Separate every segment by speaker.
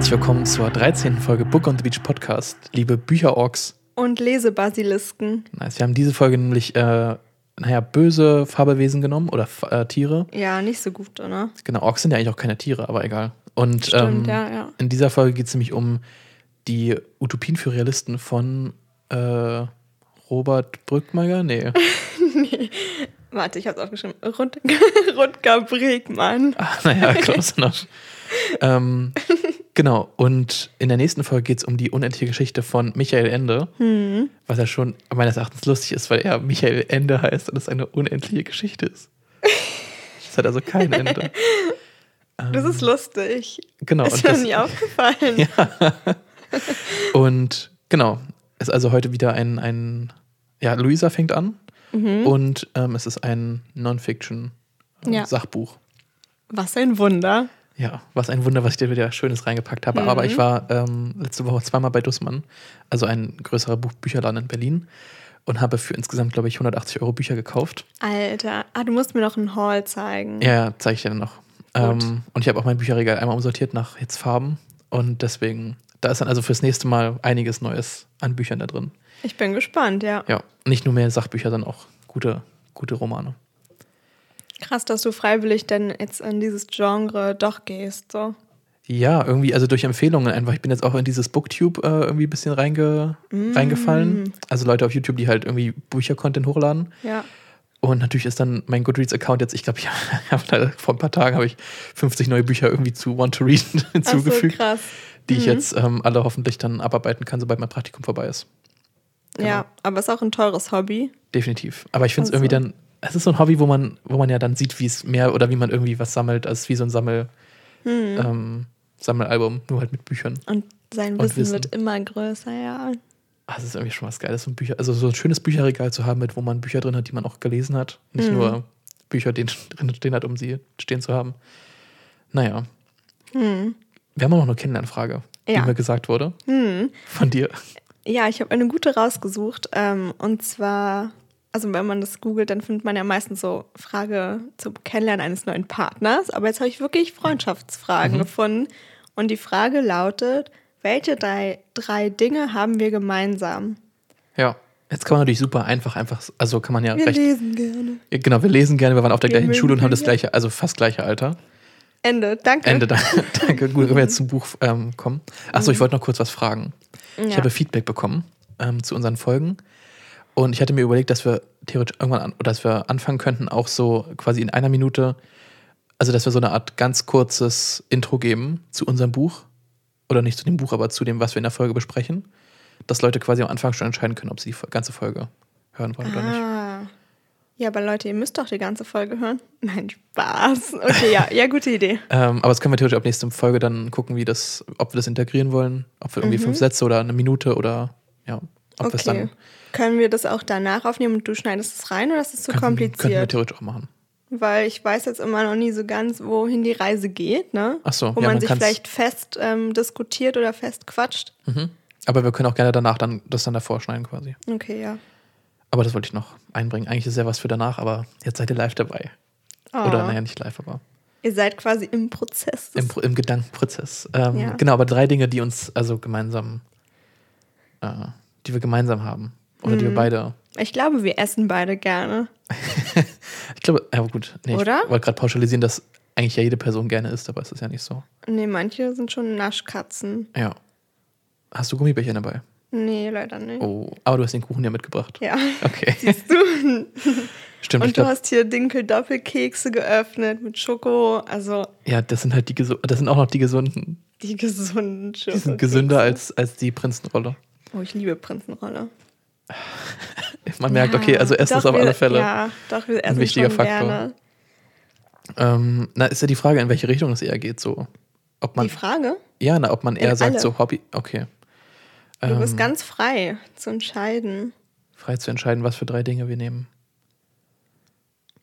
Speaker 1: herzlich willkommen zur 13. Folge Book on the Beach Podcast. Liebe Bücherorks.
Speaker 2: Und Lesebasilisken.
Speaker 1: Nice. Wir haben diese Folge nämlich, äh, naja, böse Fabelwesen genommen oder äh, Tiere.
Speaker 2: Ja, nicht so gut, oder?
Speaker 1: Genau, Orks sind ja eigentlich auch keine Tiere, aber egal. Und
Speaker 2: Stimmt,
Speaker 1: ähm,
Speaker 2: ja, ja.
Speaker 1: in dieser Folge geht es nämlich um die Utopien für Realisten von äh, Robert Brückmeier? Nee.
Speaker 2: Warte, ich hab's aufgeschrieben. Rut Rutger Bregmann.
Speaker 1: Ah, naja, close enough. ähm, genau, und in der nächsten Folge geht es um die unendliche Geschichte von Michael Ende,
Speaker 2: Hm.
Speaker 1: was ja schon meines Erachtens lustig ist, weil er Michael Ende heißt und es eine unendliche Geschichte ist. Es hat also kein Ende.
Speaker 2: Das ist lustig.
Speaker 1: Genau.
Speaker 2: Ist mir nie aufgefallen.
Speaker 1: Ja. und genau, ist also heute wieder ein, ein ja, Luisa fängt an
Speaker 2: Mhm.
Speaker 1: und ähm, es ist ein
Speaker 2: Ja.
Speaker 1: Non-Fiction-Sachbuch.
Speaker 2: Was ein Wunder.
Speaker 1: Ja, was ein Wunder, was ich dir wieder Schönes reingepackt habe. Aber ich war ähm, letzte Woche zweimal bei Dussmann, also ein größerer Buch Bücherladen in Berlin, und habe für insgesamt, glaube ich, 180 Euro Bücher gekauft.
Speaker 2: Alter. Ah, du musst mir noch einen Haul zeigen.
Speaker 1: Ja, ja zeige ich dir dann noch. Ähm, und ich habe auch mein Bücherregal einmal umsortiert nach jetzt Farben. Und deswegen, da ist dann also fürs nächste Mal einiges Neues an Büchern da drin.
Speaker 2: Ich bin gespannt, ja.
Speaker 1: Ja, nicht nur mehr Sachbücher, sondern auch gute, gute Romane.
Speaker 2: Krass, dass du freiwillig denn jetzt in dieses Genre doch gehst. So.
Speaker 1: Ja, irgendwie, also durch Empfehlungen einfach. Ich bin jetzt auch in dieses Booktube äh, irgendwie ein bisschen reinge
Speaker 2: Mm.
Speaker 1: reingefallen. Also Leute auf YouTube, die halt irgendwie Bücher-Content hochladen.
Speaker 2: Ja.
Speaker 1: Und natürlich ist dann mein Goodreads-Account jetzt, ich glaube, ich habe vor ein paar Tagen habe ich 50 neue Bücher irgendwie zu Want to Read hinzugefügt,
Speaker 2: so, krass.
Speaker 1: die ich jetzt ähm, alle hoffentlich dann abarbeiten kann, sobald mein Praktikum vorbei ist. Genau.
Speaker 2: Ja, aber ist auch ein teures Hobby.
Speaker 1: Definitiv. Aber ich finde es
Speaker 2: Also.
Speaker 1: irgendwie dann, es ist so ein Hobby, wo man, wo man ja dann sieht, wie es mehr oder wie man irgendwie was sammelt, als wie so ein Sammel,
Speaker 2: Hm.
Speaker 1: ähm, Sammelalbum, nur halt mit Büchern.
Speaker 2: Und sein
Speaker 1: Und
Speaker 2: Wissen,
Speaker 1: Wissen.
Speaker 2: wird immer größer, ja.
Speaker 1: Ah, das ist irgendwie schon was Geiles, so ein Bücher, also so ein schönes Bücherregal zu haben, mit wo man Bücher drin hat, die man auch gelesen hat. Nicht
Speaker 2: Mhm.
Speaker 1: nur Bücher, die drin stehen hat, um sie stehen zu haben. Naja. Wir haben auch noch eine Kennenlernfrage,
Speaker 2: Hm. Ja.
Speaker 1: die mir gesagt wurde. Von dir.
Speaker 2: Ja, ich habe eine gute rausgesucht. Ähm, und zwar, also wenn man das googelt, dann findet man ja meistens so Frage zum Kennenlernen eines neuen Partners. Aber jetzt habe ich wirklich Freundschaftsfragen gefunden. Und die Frage lautet, welche drei, drei Dinge haben wir gemeinsam?
Speaker 1: Ja. Jetzt kann man natürlich super einfach, einfach, also kann man ja
Speaker 2: Wir
Speaker 1: recht.
Speaker 2: lesen gerne.
Speaker 1: Ja, Genau, wir lesen gerne, wir waren auf der
Speaker 2: Wir
Speaker 1: gleichen Schule und haben das gleiche, also fast gleiche Alter.
Speaker 2: Ende, danke.
Speaker 1: Ende, da- danke. Gut, wenn wir jetzt zum Buch ähm, kommen. Achso, ich wollte noch kurz was fragen. Ich
Speaker 2: Ja.
Speaker 1: habe Feedback bekommen ähm, zu unseren Folgen. Und ich hatte mir überlegt, dass wir theoretisch irgendwann an, dass wir anfangen könnten, auch so quasi in einer Minute, also dass wir so eine Art ganz kurzes Intro geben zu unserem Buch. Oder nicht zu dem Buch, aber zu dem, was wir in der Folge besprechen. Dass Leute quasi am Anfang schon entscheiden können, ob sie die ganze Folge hören wollen oder nicht.
Speaker 2: Ah. Ja, aber Leute, ihr müsst doch die ganze Folge hören. Nein, Spaß. Okay, ja, ja, gute Idee.
Speaker 1: Ähm, aber das können wir theoretisch ab nächste Folge dann gucken, wie das, ob wir das integrieren wollen, ob wir irgendwie fünf Sätze oder eine Minute oder ja, ob wir es
Speaker 2: Mhm. Okay.
Speaker 1: dann
Speaker 2: Können wir das auch danach aufnehmen und du schneidest es rein oder ist es zu
Speaker 1: könnten, könnten wir
Speaker 2: kompliziert?
Speaker 1: theoretisch auch machen.
Speaker 2: Weil ich weiß jetzt immer noch nie so ganz, wohin die Reise geht, ne?
Speaker 1: Ach so,
Speaker 2: Wo
Speaker 1: ja,
Speaker 2: man
Speaker 1: man
Speaker 2: sich vielleicht fest ähm, diskutiert oder fest quatscht.
Speaker 1: Aber wir können auch gerne danach dann das dann davor schneiden quasi.
Speaker 2: Okay, ja.
Speaker 1: Aber das wollte ich noch einbringen. Eigentlich ist ja was für danach, aber jetzt seid ihr live dabei.
Speaker 2: Oh.
Speaker 1: Oder naja, nicht live, aber
Speaker 2: Ihr seid quasi im Prozess.
Speaker 1: im, im Gedankenprozess. Ähm,
Speaker 2: Ja.
Speaker 1: Genau, aber drei Dinge, die uns also gemeinsam, äh, die wir gemeinsam haben. Oder
Speaker 2: Mhm.
Speaker 1: die wir beide.
Speaker 2: ich glaube, wir essen beide gerne.
Speaker 1: Ich glaube, ja gut, nee,
Speaker 2: Oder?
Speaker 1: ich wollte gerade pauschalisieren, dass eigentlich ja jede Person gerne isst, aber es ist ja nicht so.
Speaker 2: Nee, manche sind schon Naschkatzen.
Speaker 1: Ja. Hast du Gummibärchen dabei?
Speaker 2: Nee, leider nicht.
Speaker 1: Oh, aber du hast den Kuchen ja mitgebracht.
Speaker 2: Ja.
Speaker 1: Okay.
Speaker 2: Siehst du?
Speaker 1: Stimmt,
Speaker 2: Und du hast hier Dinkel-Doppelkekse geöffnet mit Schoko. Also
Speaker 1: ja, das sind halt die gesu- das sind auch noch die gesunden.
Speaker 2: die gesunden Schoko.
Speaker 1: Die sind gesünder als, als die Prinzenrolle.
Speaker 2: Oh, ich liebe Prinzenrolle.
Speaker 1: Man merkt,
Speaker 2: Ja,
Speaker 1: okay, also Essen ist auf alle Fälle.
Speaker 2: Ja, doch, wir essen
Speaker 1: wichtiger
Speaker 2: schon
Speaker 1: Faktor. Ähm, na, ist ja die Frage, in welche Richtung es eher geht. So, ob man,
Speaker 2: Die Frage?
Speaker 1: ja, na, ob man eher
Speaker 2: In
Speaker 1: sagt,
Speaker 2: alle.
Speaker 1: so Hobby, okay.
Speaker 2: Du
Speaker 1: Ähm,
Speaker 2: bist ganz frei zu entscheiden.
Speaker 1: frei zu entscheiden, was für drei Dinge wir nehmen.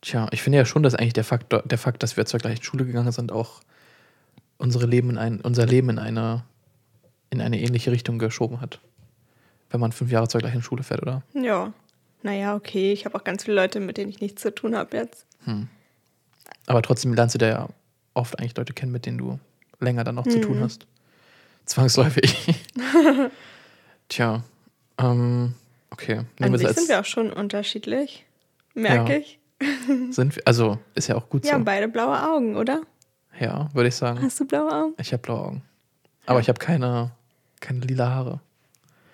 Speaker 1: Tja, ich finde ja schon, dass eigentlich der Fakt, der Fakt, dass wir zur gleichen Schule gegangen sind, auch unsere Leben in ein, unser Leben in eine, in eine ähnliche Richtung geschoben hat. Wenn man fünf Jahre zur gleichen Schule fährt, oder?
Speaker 2: Ja. Naja, okay. Ich habe auch ganz viele Leute, mit denen ich nichts zu tun habe jetzt.
Speaker 1: Aber trotzdem lernst du da ja oft eigentlich Leute kennen, mit denen du länger dann noch zu tun hast. Zwangsläufig. Tja, ähm, okay. Nehmen
Speaker 2: An
Speaker 1: wir
Speaker 2: sich sind wir auch schon unterschiedlich. Merke
Speaker 1: Ja.
Speaker 2: ich.
Speaker 1: sind wir, also ist ja auch gut
Speaker 2: Wir haben
Speaker 1: so.
Speaker 2: beide blaue Augen, oder?
Speaker 1: Ja, würde ich sagen.
Speaker 2: Hast du blaue Augen?
Speaker 1: Ich habe blaue Augen. Aber ich habe keine, keine lila Haare.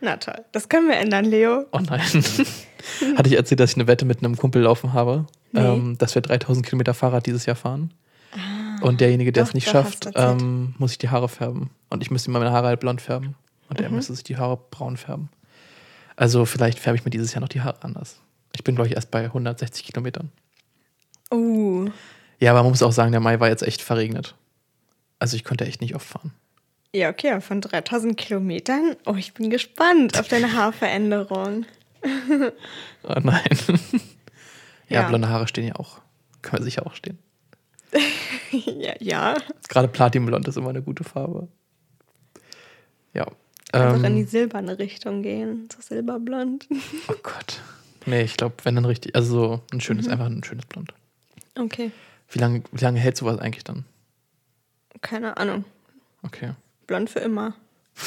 Speaker 2: Na toll. Das können wir ändern, Leo.
Speaker 1: Oh nein. Hatte ich erzählt, dass ich eine Wette mit einem Kumpel laufen habe,
Speaker 2: Nee.
Speaker 1: ähm, dass wir 3000 Kilometer Fahrrad dieses Jahr fahren. Und derjenige, der
Speaker 2: Ah, Doch,
Speaker 1: es nicht schafft, ähm, muss sich die Haare färben. Und ich müsste ihm meine Haare halt blond färben. Und
Speaker 2: Mhm.
Speaker 1: er müsste sich die Haare braun färben. Also vielleicht färbe ich mir dieses Jahr noch die Haare anders. Ich bin, glaube ich, erst bei 160 Kilometern.
Speaker 2: Uh.
Speaker 1: Ja, aber man muss auch sagen, der Mai war jetzt echt verregnet. Also ich konnte echt nicht oft fahren.
Speaker 2: Ja, okay, von 3000 Kilometern. Oh, ich bin gespannt auf deine Haarveränderung.
Speaker 1: Oh nein. ja,
Speaker 2: Ja.
Speaker 1: blonde Haare stehen ja auch. Können wir sicher auch stehen.
Speaker 2: ja, ja.
Speaker 1: Gerade Platinblond ist immer eine gute Farbe. Ja.
Speaker 2: Kannst auch in die
Speaker 1: Ähm,
Speaker 2: silberne Richtung gehen. So silberblond.
Speaker 1: oh Gott. Nee, ich glaube, wenn dann richtig, also so ein schönes,
Speaker 2: Mhm.
Speaker 1: einfach ein schönes Blond.
Speaker 2: Okay.
Speaker 1: Wie lange, wie lange hält sowas eigentlich dann?
Speaker 2: Keine Ahnung.
Speaker 1: Okay.
Speaker 2: Blond für immer.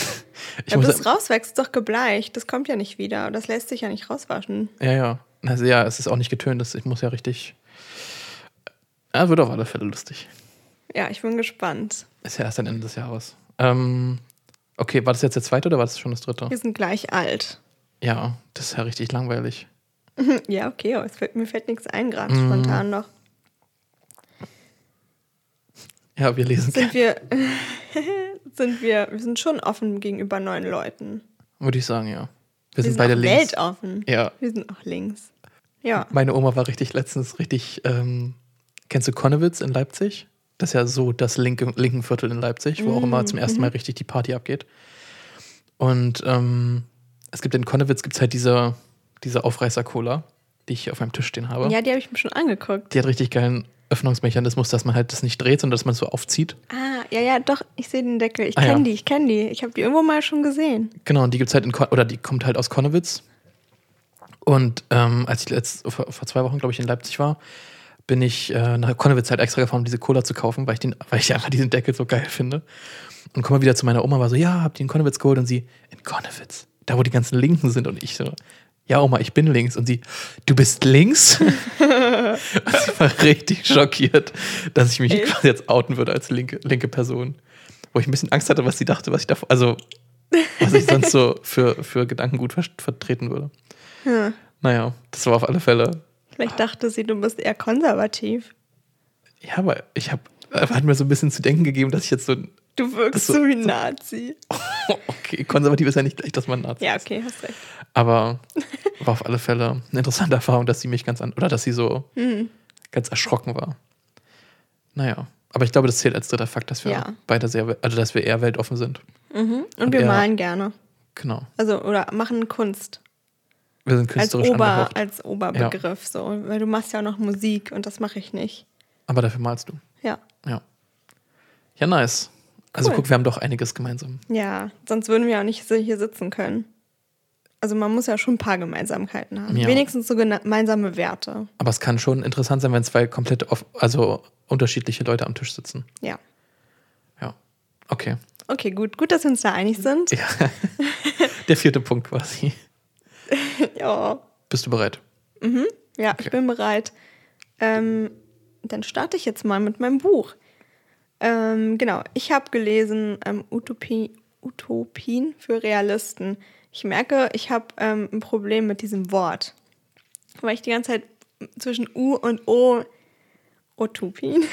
Speaker 1: Ich
Speaker 2: Aber das rauswächst ist doch gebleicht. Das kommt ja nicht wieder. Das lässt sich ja nicht rauswaschen.
Speaker 1: ja, ja. Also ja, es ist auch nicht getönt, das, ich muss ja richtig. Ja, wird auf alle Fälle lustig.
Speaker 2: Ja, ich bin gespannt.
Speaker 1: Ist ja erst ein Ende des Jahres. Ähm, okay, war das jetzt der zweite oder war das schon das dritte?
Speaker 2: Wir sind gleich alt.
Speaker 1: Ja, das ist ja richtig langweilig.
Speaker 2: ja, okay, aber es fällt, mir fällt nichts ein, gerade
Speaker 1: Mhm.
Speaker 2: spontan noch.
Speaker 1: Ja, wir lesen
Speaker 2: Sind wir, sind wir, wir sind schon offen gegenüber neuen Leuten.
Speaker 1: Würde ich sagen, ja. Wir,
Speaker 2: Wir
Speaker 1: sind
Speaker 2: sind
Speaker 1: beide
Speaker 2: auch
Speaker 1: links.
Speaker 2: weltoffen.
Speaker 1: Ja,
Speaker 2: Wir sind auch links. Ja.
Speaker 1: meine Oma war richtig letztens richtig. Ähm, kennst du Konnewitz in Leipzig? Das ist ja so das linke, linken Viertel in Leipzig, wo auch immer zum ersten Mal richtig die Party abgeht. Und ähm, es gibt in Konnewitz gibt's halt diese, diese Aufreißer-Cola, die ich auf meinem Tisch stehen habe.
Speaker 2: Ja, die habe ich mir schon angeguckt.
Speaker 1: Die hat richtig geilen Öffnungsmechanismus, dass man halt das nicht dreht, sondern dass man es so aufzieht.
Speaker 2: Ah, ja, ja, doch, ich sehe den Deckel. Ich
Speaker 1: Ah,
Speaker 2: kenne
Speaker 1: ja.
Speaker 2: die, ich kenne die. Ich habe die irgendwo mal schon gesehen.
Speaker 1: Genau, und die gibt's halt in Kon oder die kommt halt aus Konnewitz. Und ähm, als ich letzt, vor, vor zwei Wochen, glaube ich, in Leipzig war, bin ich äh, nach Konnewitz halt extra gefahren, um diese Cola zu kaufen, weil ich, den, weil ich einfach diesen Deckel so geil finde. Und komme wieder zu meiner Oma, war so, ja, habt ihr in Konnewitz geholt? Und sie, in Konnewitz, da wo die ganzen Linken sind. Und ich so, ja, Oma, ich bin links. Und sie, du bist links? und sie war richtig schockiert, dass ich mich
Speaker 2: Echt?
Speaker 1: quasi jetzt outen würde als linke, linke Person. Wo ich ein bisschen Angst hatte, was sie dachte, was ich davor, also was ich sonst so für, für Gedankengut ver vertreten würde.
Speaker 2: Hm.
Speaker 1: Naja, das war auf alle Fälle.
Speaker 2: Vielleicht dachte sie, du bist eher konservativ.
Speaker 1: Ja, aber ich habe, hat mir so ein bisschen zu denken gegeben, dass ich jetzt so,
Speaker 2: Du wirkst
Speaker 1: so-
Speaker 2: so, wie ein Nazi.
Speaker 1: okay, konservativ ist ja nicht gleich, dass man Nazi
Speaker 2: Ja,
Speaker 1: ist.
Speaker 2: okay, hast recht.
Speaker 1: Aber war auf alle Fälle eine interessante Erfahrung, dass sie mich ganz an, oder dass sie so
Speaker 2: Mhm.
Speaker 1: ganz erschrocken war. Naja, aber ich glaube, das zählt als dritter Fakt, dass wir
Speaker 2: Ja.
Speaker 1: beide sehr, also dass wir eher weltoffen sind.
Speaker 2: Mhm. Und,
Speaker 1: Und
Speaker 2: wir
Speaker 1: er-
Speaker 2: malen gerne.
Speaker 1: Genau.
Speaker 2: Also, oder machen Kunst.
Speaker 1: Wir sind
Speaker 2: Als,
Speaker 1: künstlerisch
Speaker 2: Ober,
Speaker 1: angehaucht.
Speaker 2: als Oberbegriff, so. Weil du machst ja auch noch Musik und das mache ich nicht.
Speaker 1: Aber dafür malst du.
Speaker 2: Ja.
Speaker 1: Ja. Ja, nice. Also
Speaker 2: Cool.
Speaker 1: guck, wir haben doch einiges gemeinsam.
Speaker 2: Ja, sonst würden wir auch nicht so hier sitzen können. Also man muss ja schon ein paar Gemeinsamkeiten haben.
Speaker 1: Ja.
Speaker 2: Wenigstens so gemeinsame Werte.
Speaker 1: Aber es kann schon interessant sein, wenn zwei komplett off also unterschiedliche Leute am Tisch sitzen.
Speaker 2: Ja.
Speaker 1: Ja. Okay.
Speaker 2: Okay, gut. Gut, dass wir uns da einig sind.
Speaker 1: Ja. Der vierte Punkt quasi.
Speaker 2: Ja,
Speaker 1: Bist du bereit?
Speaker 2: ja
Speaker 1: Okay.
Speaker 2: ich bin bereit. Ähm, dann starte ich jetzt mal mit meinem Buch. Ähm, genau, ich habe gelesen ähm, Utopie, Utopien für Realisten. Ich merke, ich habe ähm, ein Problem mit diesem Wort, weil ich die ganze Zeit zwischen U und O Utopien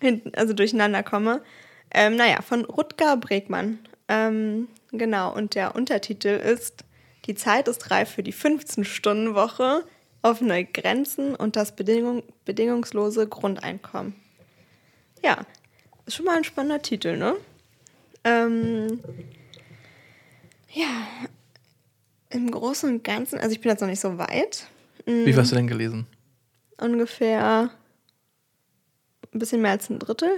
Speaker 2: also durcheinander komme. Ähm, naja, von Rutger Bregmann. Ähm, genau, und der Untertitel ist Die Zeit ist reif für die 15-Stunden-Woche, offene Grenzen und das Bedingung, bedingungslose Grundeinkommen. Ja, ist schon mal ein spannender Titel, ne? Ähm, ja, im Großen und Ganzen, also ich bin jetzt noch nicht so weit.
Speaker 1: Wie hast du denn gelesen?
Speaker 2: Ungefähr ein bisschen mehr als ein Drittel.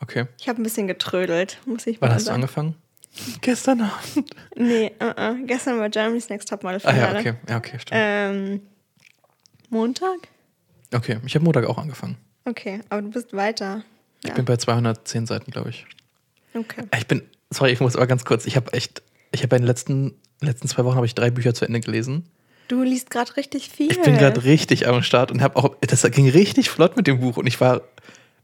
Speaker 1: Okay.
Speaker 2: Ich habe ein bisschen getrödelt, muss ich
Speaker 1: Wann
Speaker 2: mal
Speaker 1: hast du
Speaker 2: sagen.
Speaker 1: angefangen? Gestern Abend.
Speaker 2: Nee, uh -uh. gestern war Germany's Next Topmodel
Speaker 1: Ah
Speaker 2: Finale.
Speaker 1: ja, okay. Ja, okay, stimmt.
Speaker 2: Ähm, Montag?
Speaker 1: Okay, ich habe Montag auch angefangen.
Speaker 2: Okay, aber du bist weiter.
Speaker 1: Ich
Speaker 2: Ja.
Speaker 1: bin bei 210 Seiten, glaube ich.
Speaker 2: Okay.
Speaker 1: Ich bin, sorry, ich muss aber ganz kurz, ich habe echt, ich habe in den letzten, letzten zwei Wochen habe ich drei Bücher zu Ende gelesen.
Speaker 2: Du liest gerade richtig viel.
Speaker 1: Ich bin gerade richtig am Start und habe auch, das ging richtig flott mit dem Buch und ich war,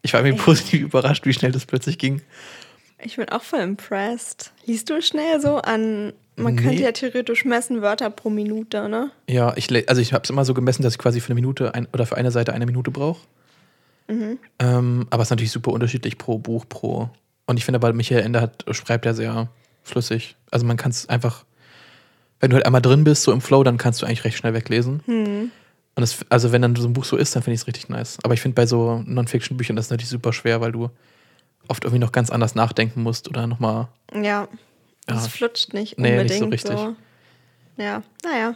Speaker 1: ich war irgendwie positiv überrascht, wie schnell das plötzlich ging.
Speaker 2: Ich bin auch voll impressed. Liest du schnell so an, man
Speaker 1: Nee.
Speaker 2: könnte ja theoretisch messen, Wörter pro Minute, ne?
Speaker 1: Ja, ich, also ich habe es immer so gemessen, dass ich quasi für eine Minute ein, oder für eine Seite eine Minute brauche. Ähm, aber es ist natürlich super unterschiedlich pro Buch, pro. Und ich finde aber, Michael Ende hat, schreibt ja sehr flüssig. Also man kann es einfach, wenn du halt einmal drin bist, so im Flow, dann kannst du eigentlich recht schnell weglesen. Und das, also wenn dann so ein Buch so ist, dann finde ich es richtig nice. Aber ich finde bei so Non-Fiction-Büchern das ist natürlich super schwer, weil du oft irgendwie noch ganz anders nachdenken musst oder nochmal.
Speaker 2: Ja. Das
Speaker 1: Ja.
Speaker 2: flutscht nicht
Speaker 1: Nee,
Speaker 2: unbedingt
Speaker 1: nicht so richtig.
Speaker 2: Ja, naja.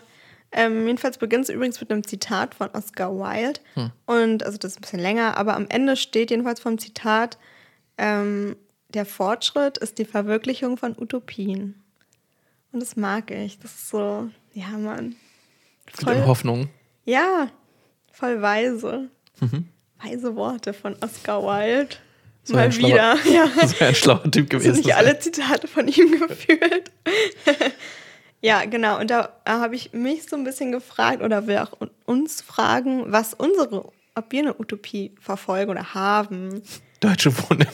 Speaker 2: Ähm, jedenfalls beginnt es übrigens mit einem Zitat von Oscar Wilde.
Speaker 1: Hm.
Speaker 2: Und also das ist ein bisschen länger, aber am Ende steht jedenfalls vom Zitat, ähm, der Fortschritt ist die Verwirklichung von Utopien. Und das mag ich. Das ist so, ja, Mann.
Speaker 1: Voll. Hoffnung.
Speaker 2: Ja, voll weise.
Speaker 1: Mhm.
Speaker 2: Weise Worte von Oscar Wilde.
Speaker 1: So
Speaker 2: Mal wieder. Ja.
Speaker 1: Das wäre ein schlauer Typ
Speaker 2: Das
Speaker 1: gewesen.
Speaker 2: sind nicht alle Zitate von ihm gefühlt. Ja, genau. Und da habe ich mich so ein bisschen gefragt oder will auch uns fragen, was unsere, ob wir eine Utopie verfolgen oder haben.
Speaker 1: Deutsche wohnen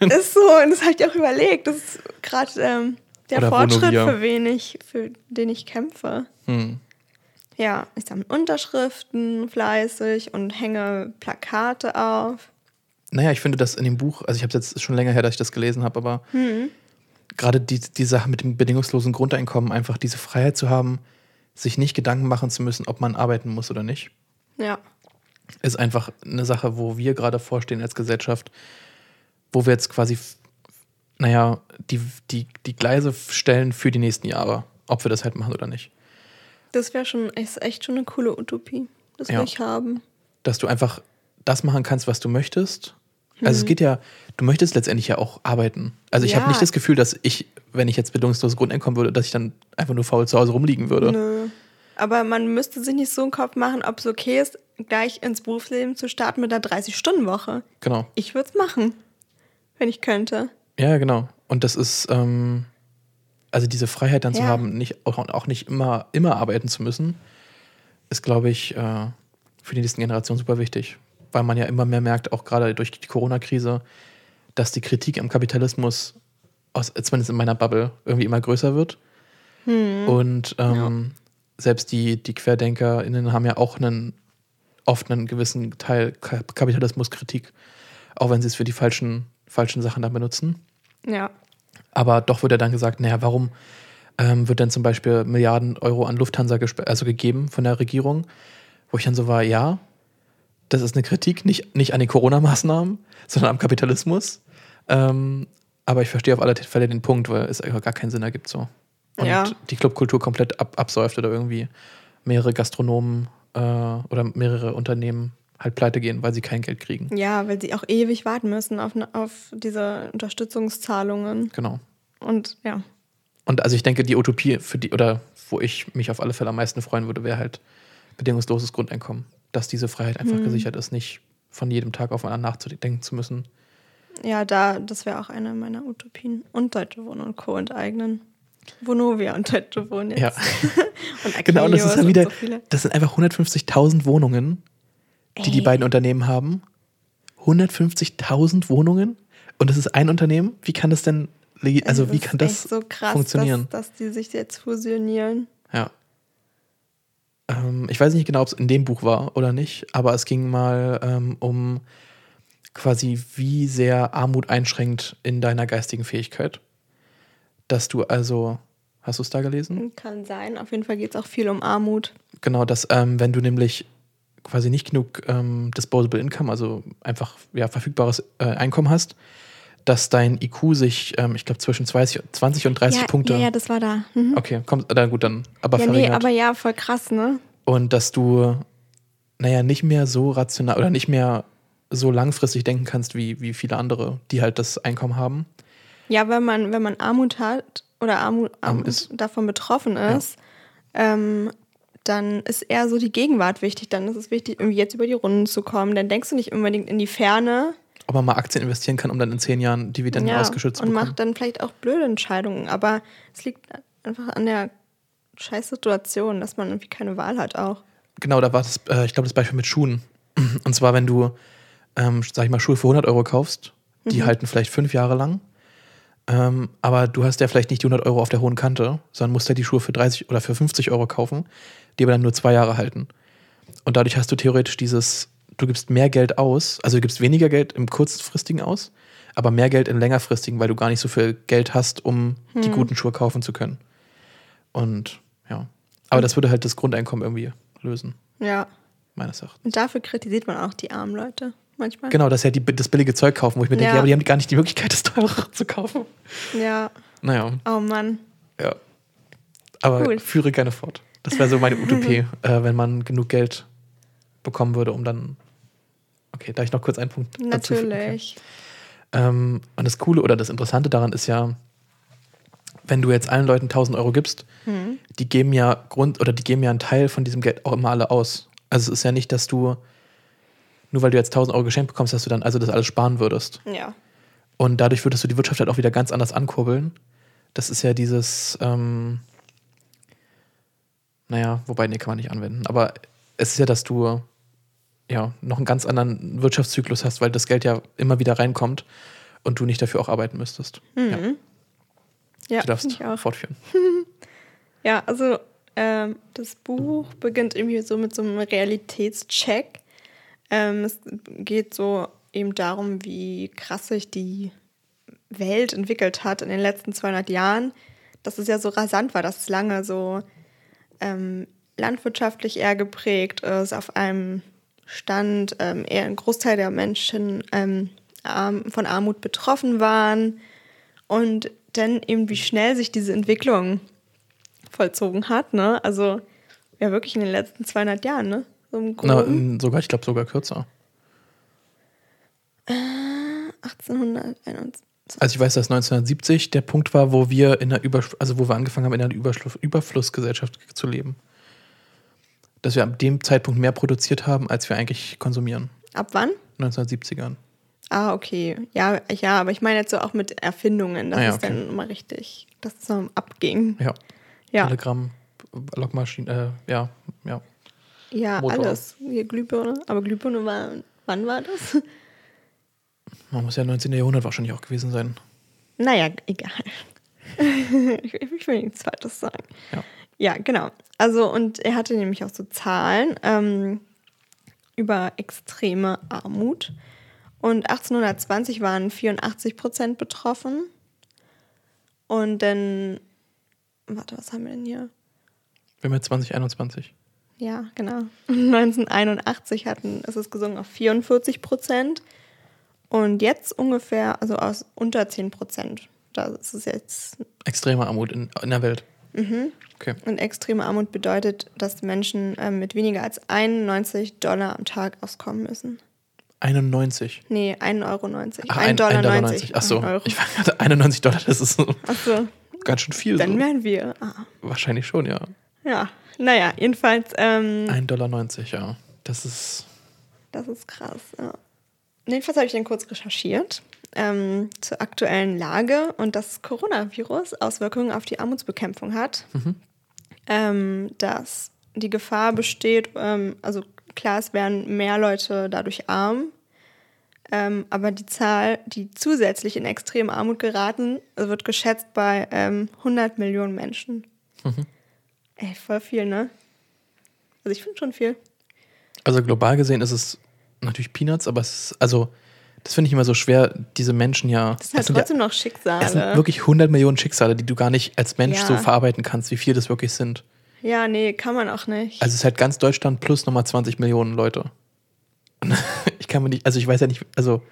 Speaker 1: in.
Speaker 2: Ist so, und das habe ich auch überlegt. Das ist gerade ähm, der
Speaker 1: Oder
Speaker 2: Fortschritt, für wen ich, für den ich kämpfe.
Speaker 1: Hm.
Speaker 2: Ja, ich sammle Unterschriften fleißig und hänge Plakate auf.
Speaker 1: Naja, ich finde das in dem Buch, also ich habe es jetzt schon länger her, dass ich das gelesen habe, aber gerade die, die Sache mit dem bedingungslosen Grundeinkommen, einfach diese Freiheit zu haben, sich nicht Gedanken machen zu müssen, ob man arbeiten muss oder nicht,
Speaker 2: Ja.
Speaker 1: ist einfach eine Sache, wo wir gerade vorstehen als Gesellschaft, wo wir jetzt quasi, naja, die, die, die Gleise stellen für die nächsten Jahre, ob wir das halt machen oder nicht.
Speaker 2: Das wäre schon, ist echt schon eine coole Utopie. Das will
Speaker 1: Ja.
Speaker 2: ich haben.
Speaker 1: dass du einfach das machen kannst, was du möchtest. Also es geht ja, du möchtest letztendlich ja auch arbeiten. Also ich habe
Speaker 2: Ja.
Speaker 1: nicht das Gefühl, dass ich, wenn ich jetzt bedingungsloses Grundeinkommen würde, dass ich dann einfach nur faul zu Hause rumliegen würde.
Speaker 2: Nö. Aber man müsste sich nicht so einen Kopf machen, ob es okay ist, gleich ins Berufsleben zu starten mit einer 30-Stunden-Woche.
Speaker 1: Genau.
Speaker 2: Ich würde es machen, wenn ich könnte.
Speaker 1: Ja, genau. Und das ist, ähm, also diese Freiheit dann zu
Speaker 2: Ja.
Speaker 1: haben, nicht, auch, auch nicht immer, immer arbeiten zu müssen, ist, glaube ich, äh, für die nächsten Generationen super wichtig. Weil man ja immer mehr merkt, auch gerade durch die Corona-Krise, dass die Kritik am Kapitalismus, aus, zumindest in meiner Bubble, irgendwie immer größer wird. Und ähm, selbst die, die QuerdenkerInnen haben ja auch einen, oft einen gewissen Teil Ka- Kapitalismuskritik, auch wenn sie es für die falschen, falschen Sachen dann benutzen.
Speaker 2: Ja.
Speaker 1: Aber doch wird ja dann gesagt, naja, warum ähm, wird denn zum Beispiel Milliarden Euro an Lufthansa also gegeben von der Regierung? Wo ich dann so war, ja, das ist eine Kritik, nicht, nicht an den Corona-Maßnahmen, sondern am Kapitalismus. Ähm, aber ich verstehe auf alle Fälle den Punkt, weil es einfach gar keinen Sinn ergibt so. Und
Speaker 2: Ja.
Speaker 1: die Clubkultur komplett ab, absäuft oder irgendwie mehrere Gastronomen äh, oder mehrere Unternehmen halt pleite gehen, weil sie kein Geld kriegen.
Speaker 2: Ja, weil sie auch ewig warten müssen auf, ne- auf diese Unterstützungszahlungen.
Speaker 1: Genau.
Speaker 2: Und ja.
Speaker 1: Und also ich denke, die Utopie für die, oder wo ich mich auf alle Fälle am meisten freuen würde, wäre halt bedingungsloses Grundeinkommen. Dass diese Freiheit einfach
Speaker 2: Mhm.
Speaker 1: gesichert ist, nicht von jedem Tag auf einen nachzudenken zu müssen.
Speaker 2: Ja, da, das wäre auch eine meiner Utopien. Und Deutsche Wohnen und Co. enteignen. Vonovia und Deutsche Wohnen jetzt.
Speaker 1: Ja.
Speaker 2: und
Speaker 1: Genau, das ist dann wieder,
Speaker 2: so
Speaker 1: das sind einfach 150.000 Wohnungen, die die
Speaker 2: Ey.
Speaker 1: beiden Unternehmen haben. 150.000 Wohnungen und das ist ein Unternehmen. Wie kann das denn, legi- also
Speaker 2: Es
Speaker 1: wie kann das
Speaker 2: so krass,
Speaker 1: funktionieren?
Speaker 2: Dass, dass die sich jetzt fusionieren.
Speaker 1: Ja. Ähm, ich weiß nicht genau, ob es in dem Buch war oder nicht, aber es ging mal ähm, um quasi, wie sehr Armut einschränkt in deiner geistigen Fähigkeit. Dass du also, hast du es da gelesen?
Speaker 2: Kann sein. Auf jeden Fall geht es auch viel um Armut.
Speaker 1: Genau, dass ähm, wenn du nämlich quasi nicht genug ähm, Disposable Income, also einfach ja, verfügbares äh, Einkommen hast, dass dein IQ sich, ähm, ich glaube, zwischen 20, 20 und 30
Speaker 2: ja,
Speaker 1: Punkte.
Speaker 2: Ja, ja, das war da. Mhm.
Speaker 1: Okay, kommt, dann gut, dann aber
Speaker 2: ja, nee,
Speaker 1: verringert.
Speaker 2: aber ja, voll krass, ne?
Speaker 1: und dass du, naja, nicht mehr so rational oder nicht mehr so langfristig denken kannst wie, wie viele andere, die halt das Einkommen haben.
Speaker 2: Ja, wenn man, wenn man Armut hat oder Armut,
Speaker 1: Arm
Speaker 2: Armut
Speaker 1: ist.
Speaker 2: davon betroffen ist, ähm, dann ist eher so die Gegenwart wichtig. Dann ist es wichtig, irgendwie jetzt über die Runden zu kommen. Dann denkst du nicht unbedingt in die Ferne,
Speaker 1: ob man mal Aktien investieren kann, um dann in zehn Jahren Dividenden
Speaker 2: ja,
Speaker 1: ausgeschüttet zu
Speaker 2: und
Speaker 1: bekommen.
Speaker 2: macht dann vielleicht auch blöde Entscheidungen. Aber es liegt einfach an der scheiß Situation, dass man irgendwie keine Wahl hat auch.
Speaker 1: Genau, da war das, äh, ich glaube, das Beispiel mit Schuhen. Und zwar, wenn du, ähm, sag ich mal, Schuhe für 100 Euro kaufst, die halten vielleicht fünf Jahre lang, ähm, aber du hast ja vielleicht nicht die 100 Euro auf der hohen Kante, sondern musst ja die Schuhe für 30 oder für 50 Euro kaufen, die aber dann nur zwei Jahre halten. Und dadurch hast du theoretisch dieses, du gibst mehr Geld aus, also du gibst weniger Geld im kurzfristigen aus, aber mehr Geld im längerfristigen, weil du gar nicht so viel Geld hast, um die guten Schuhe kaufen zu können. Und ja, aber das würde halt das Grundeinkommen irgendwie lösen,
Speaker 2: Ja.
Speaker 1: meines Erachtens.
Speaker 2: Und dafür kritisiert man auch die armen Leute manchmal.
Speaker 1: Genau, dass ja die, das billige Zeug kaufen, wo ich mir denke,
Speaker 2: Ja.
Speaker 1: ja, aber die haben gar nicht die Möglichkeit, das teure zu kaufen.
Speaker 2: Ja.
Speaker 1: Naja,
Speaker 2: Oh Mann.
Speaker 1: ja. Aber
Speaker 2: Cool.
Speaker 1: führe gerne fort. Das wäre so meine Utopie, äh, wenn man genug Geld bekommen würde, um dann. Okay, darf ich noch kurz einen Punkt dazu fügen? Okay.
Speaker 2: Natürlich.
Speaker 1: Ähm, und das Coole oder das Interessante daran ist ja, wenn du jetzt allen Leuten 1000 Euro gibst,
Speaker 2: Hm.
Speaker 1: die geben ja Grund oder die geben ja einen Teil von diesem Geld auch immer alle aus. Also es ist ja nicht, dass du, nur weil du jetzt 1000 Euro geschenkt bekommst, dass du dann also das alles sparen würdest.
Speaker 2: Ja.
Speaker 1: Und dadurch würdest du die Wirtschaft halt auch wieder ganz anders ankurbeln. Das ist ja dieses, ähm, naja, wobei, nee, kann man nicht anwenden. Aber es ist ja, dass du ja noch einen ganz anderen Wirtschaftszyklus hast, weil das Geld ja immer wieder reinkommt und du nicht dafür auch arbeiten müsstest. Ja,
Speaker 2: Ja,
Speaker 1: du darfst
Speaker 2: auch.
Speaker 1: fortführen.
Speaker 2: Ja, also ähm, das Buch beginnt irgendwie so mit so einem Realitätscheck. Ähm, es geht so eben darum, wie krass sich die Welt entwickelt hat in den letzten 200 Jahren. Dass es ja so rasant war, dass es lange so ähm, landwirtschaftlich eher geprägt ist, auf einem Stand ähm, eher ein Großteil der Menschen ähm, von Armut betroffen waren und dann eben wie schnell sich diese Entwicklung vollzogen hat, ne? Also ja wirklich in den letzten 200 Jahren, ne? So im
Speaker 1: Na, sogar, ich glaube sogar kürzer.
Speaker 2: 1821.
Speaker 1: Also ich weiß, dass 1970 der Punkt war, wo wir in der Übersch also wo wir angefangen haben, in einer Überschlu Überflussgesellschaft zu leben. Dass wir ab dem Zeitpunkt mehr produziert haben, als wir eigentlich konsumieren.
Speaker 2: Ab wann?
Speaker 1: 1970ern.
Speaker 2: Ah, okay. Ja, ja, aber ich meine jetzt so auch mit Erfindungen, dass
Speaker 1: Ah ja,
Speaker 2: es
Speaker 1: okay.
Speaker 2: dann immer richtig, dass es so abging.
Speaker 1: Ja.
Speaker 2: Ja,
Speaker 1: Telegramm, Logmaschine, äh, ja, ja.
Speaker 2: ja,
Speaker 1: Motor.
Speaker 2: alles. Hier Glühbirne. Aber Glühbirne war, wann war das?
Speaker 1: Man muss ja 19. Jahrhundert wahrscheinlich auch gewesen sein.
Speaker 2: Naja, egal. ich, will nichts Zweites sagen.
Speaker 1: Ja.
Speaker 2: Ja, genau. Also, und er hatte nämlich auch so Zahlen ähm, über extreme Armut. Und 1820 waren 84 Prozent betroffen. Und dann, warte, was haben wir denn hier?
Speaker 1: Wir haben jetzt 2021.
Speaker 2: Ja, genau. 1981 hatten, ist es gesungen auf 44 Prozent. Und jetzt ungefähr, also aus unter 10 Prozent. Da ist es jetzt
Speaker 1: Extreme Armut in, in der Welt.
Speaker 2: Mhm.
Speaker 1: Okay.
Speaker 2: Und extreme Armut bedeutet, dass Menschen ähm, mit weniger als 91 Dollar am Tag auskommen müssen.
Speaker 1: 91.
Speaker 2: Nee, 1,90 Euro.
Speaker 1: Ach,
Speaker 2: 1,90 Dollar.
Speaker 1: 1,90
Speaker 2: 90.
Speaker 1: Ach so,
Speaker 2: Ein Euro.
Speaker 1: ich war gerade 91 Dollar, das ist so
Speaker 2: Achso,
Speaker 1: ganz schön viel.
Speaker 2: dann
Speaker 1: So.
Speaker 2: wären wir. Ah,
Speaker 1: Wahrscheinlich schon, ja.
Speaker 2: ja, naja, jedenfalls, ähm,
Speaker 1: 1,90 Dollar, ja. Das ist.
Speaker 2: das ist krass. Ja. Jedenfalls habe ich dann kurz recherchiert ähm, zur aktuellen Lage und das Coronavirus Auswirkungen auf die Armutsbekämpfung hat. Ähm, dass die Gefahr besteht, ähm, also klar, es werden mehr Leute dadurch arm, ähm, aber die Zahl, die zusätzlich in extreme Armut geraten, wird geschätzt bei ähm, 100 Millionen Menschen. Ey, voll viel, ne? Also ich finde schon viel.
Speaker 1: Also global gesehen ist es natürlich Peanuts, aber es ist, also, das finde ich immer so schwer, diese Menschen ja.
Speaker 2: Das sind halt
Speaker 1: sind ja
Speaker 2: trotzdem noch Schicksale.
Speaker 1: es sind wirklich 100 Millionen Schicksale, die du gar nicht als Mensch
Speaker 2: Ja.
Speaker 1: so verarbeiten kannst, wie viel das wirklich sind.
Speaker 2: Ja, nee, kann man auch nicht.
Speaker 1: Also es ist halt ganz Deutschland plus nochmal 20 Millionen Leute. Ich kann mir nicht, also ich weiß ja nicht, also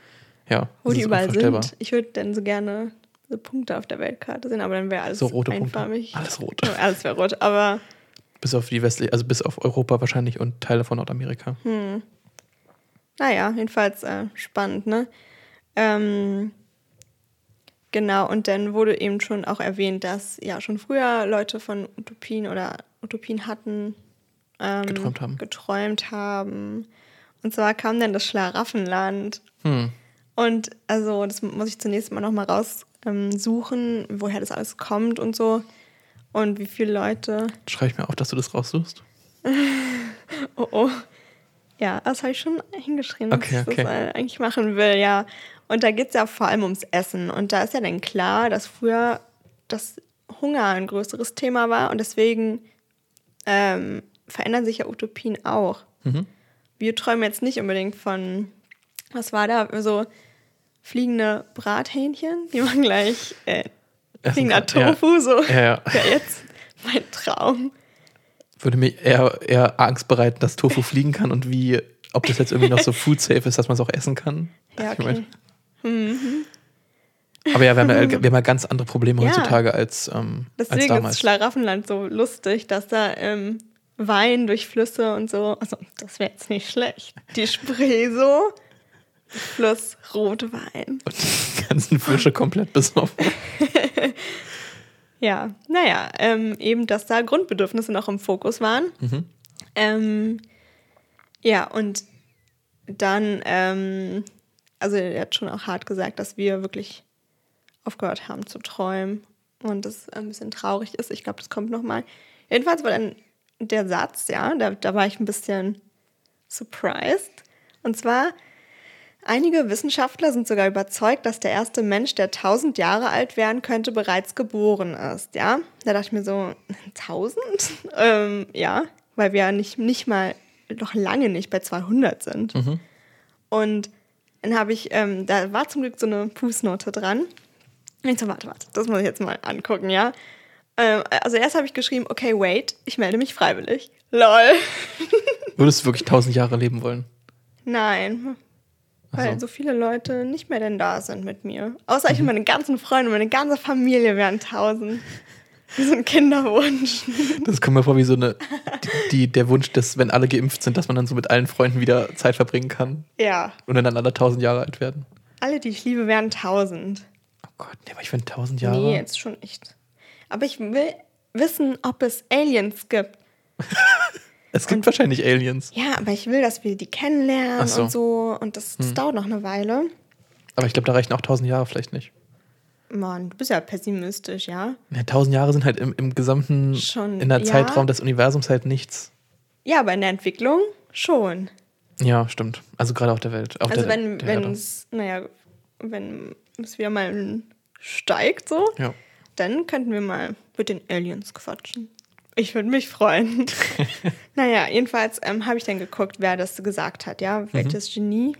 Speaker 1: ja.
Speaker 2: Wo die
Speaker 1: ist
Speaker 2: überall sind. Ich würde dann so gerne so Punkte auf der Weltkarte sehen, aber dann wäre alles
Speaker 1: So rote Punkte.
Speaker 2: einfarbig.
Speaker 1: Alles rot.
Speaker 2: Ja, alles wäre rot, aber
Speaker 1: Bis auf die westliche, also bis auf Europa wahrscheinlich und Teile von Nordamerika.
Speaker 2: Hm. Naja, jedenfalls äh, spannend, ne? Ähm, genau, und dann wurde eben schon auch erwähnt, dass ja schon früher Leute von Utopien oder Utopien hatten, ähm,
Speaker 1: Geträumt haben.
Speaker 2: geträumt haben. Und zwar kam dann das Schlaraffenland.
Speaker 1: Hm.
Speaker 2: Und also, das muss ich zunächst mal nochmal raussuchen, ähm, woher das alles kommt und so. Und wie viele Leute.
Speaker 1: Schreibe ich mir auf, dass du das raussuchst?
Speaker 2: oh oh. Ja, das habe ich schon hingeschrieben,
Speaker 1: okay,
Speaker 2: dass
Speaker 1: okay.
Speaker 2: ich das eigentlich machen will, ja. Und da geht es ja vor allem ums Essen. Und da ist ja dann klar, dass früher das Hunger ein größeres Thema war und deswegen ähm, verändern sich ja Utopien auch.
Speaker 1: Mhm.
Speaker 2: Wir träumen jetzt nicht unbedingt von, was war da, so fliegende Brathähnchen, die man gleich, äh, fliegender Tofu,
Speaker 1: ja.
Speaker 2: so.
Speaker 1: Ja, ja.
Speaker 2: ja, jetzt mein Traum.
Speaker 1: Würde mir eher, eher Angst bereiten, dass Tofu fliegen kann und wie, ob das jetzt irgendwie noch so food safe ist, dass man es auch essen kann.
Speaker 2: Ja, okay. Mhm.
Speaker 1: Aber ja, wir haben ja, wir haben ja ganz andere Probleme
Speaker 2: Ja.
Speaker 1: heutzutage als, ähm, als
Speaker 2: Deswegen
Speaker 1: damals.
Speaker 2: ist Schlaraffenland so lustig, dass da ähm, Wein durch Flüsse und so, also das wäre jetzt nicht schlecht. Die Spree so, Fluss Rotwein.
Speaker 1: Und die ganzen Fische komplett besoffen.
Speaker 2: Ja, naja, ähm, eben, dass da Grundbedürfnisse noch im Fokus waren.
Speaker 1: Mhm.
Speaker 2: Ähm, ja, und dann, ähm, also er hat schon auch hart gesagt, dass wir wirklich aufgehört haben zu träumen und das ein bisschen traurig ist. Ich glaube, das kommt nochmal. Jedenfalls war dann der Satz, ja, da, da war ich ein bisschen surprised. Und zwar, einige Wissenschaftler sind sogar überzeugt, dass der erste Mensch, der 1000 Jahre alt werden könnte, bereits geboren ist, ja. Da dachte ich mir so, 1000? ähm, ja, weil wir ja nicht, nicht mal, noch lange nicht bei 200 sind. Und dann habe ich, ähm, da war zum Glück so eine Fußnote dran. Und ich so, warte, warte, das muss ich jetzt mal angucken, ja. Ähm, also erst habe ich geschrieben, okay, wait, ich melde mich freiwillig. Lol.
Speaker 1: Würdest du wirklich tausend Jahre leben wollen?
Speaker 2: Nein. Weil
Speaker 1: so.
Speaker 2: so viele Leute nicht mehr denn da sind mit mir. Außer ich und meine ganzen Freunde, meine ganze Familie wären tausend. Wie so ein Kinderwunsch.
Speaker 1: Das kommt mir vor wie so eine, die, der Wunsch, dass, wenn alle geimpft sind, dass man dann so mit allen Freunden wieder Zeit verbringen kann
Speaker 2: Ja.
Speaker 1: und dann alle tausend Jahre alt werden.
Speaker 2: Alle, die ich liebe, wären tausend.
Speaker 1: Oh Gott, nee, aber ich finde tausend Jahre.
Speaker 2: Nee, jetzt schon echt. Aber ich will wissen, ob es Aliens gibt.
Speaker 1: es gibt wahrscheinlich Aliens.
Speaker 2: Ja, aber ich will, dass wir die kennenlernen
Speaker 1: so. Hm.
Speaker 2: und so. Und das, das dauert noch eine Weile.
Speaker 1: Aber ich glaube, da reichen auch tausend Jahre vielleicht nicht.
Speaker 2: Mann, du bist ja pessimistisch, ja?
Speaker 1: Ja, tausend Jahre sind halt im, im gesamten,
Speaker 2: Schon,
Speaker 1: in der
Speaker 2: ja.
Speaker 1: Zeitraum des Universums halt nichts.
Speaker 2: Ja, aber in der Entwicklung schon.
Speaker 1: Ja, stimmt. Also gerade auf der Welt. Auf
Speaker 2: Also
Speaker 1: der,
Speaker 2: wenn wenn es, naja, wenn es wieder mal steigt so,
Speaker 1: Ja.
Speaker 2: dann könnten wir mal mit den Aliens quatschen. Ich würde mich freuen. naja, jedenfalls ähm, habe ich dann geguckt, wer das gesagt hat, ja, welches Genie.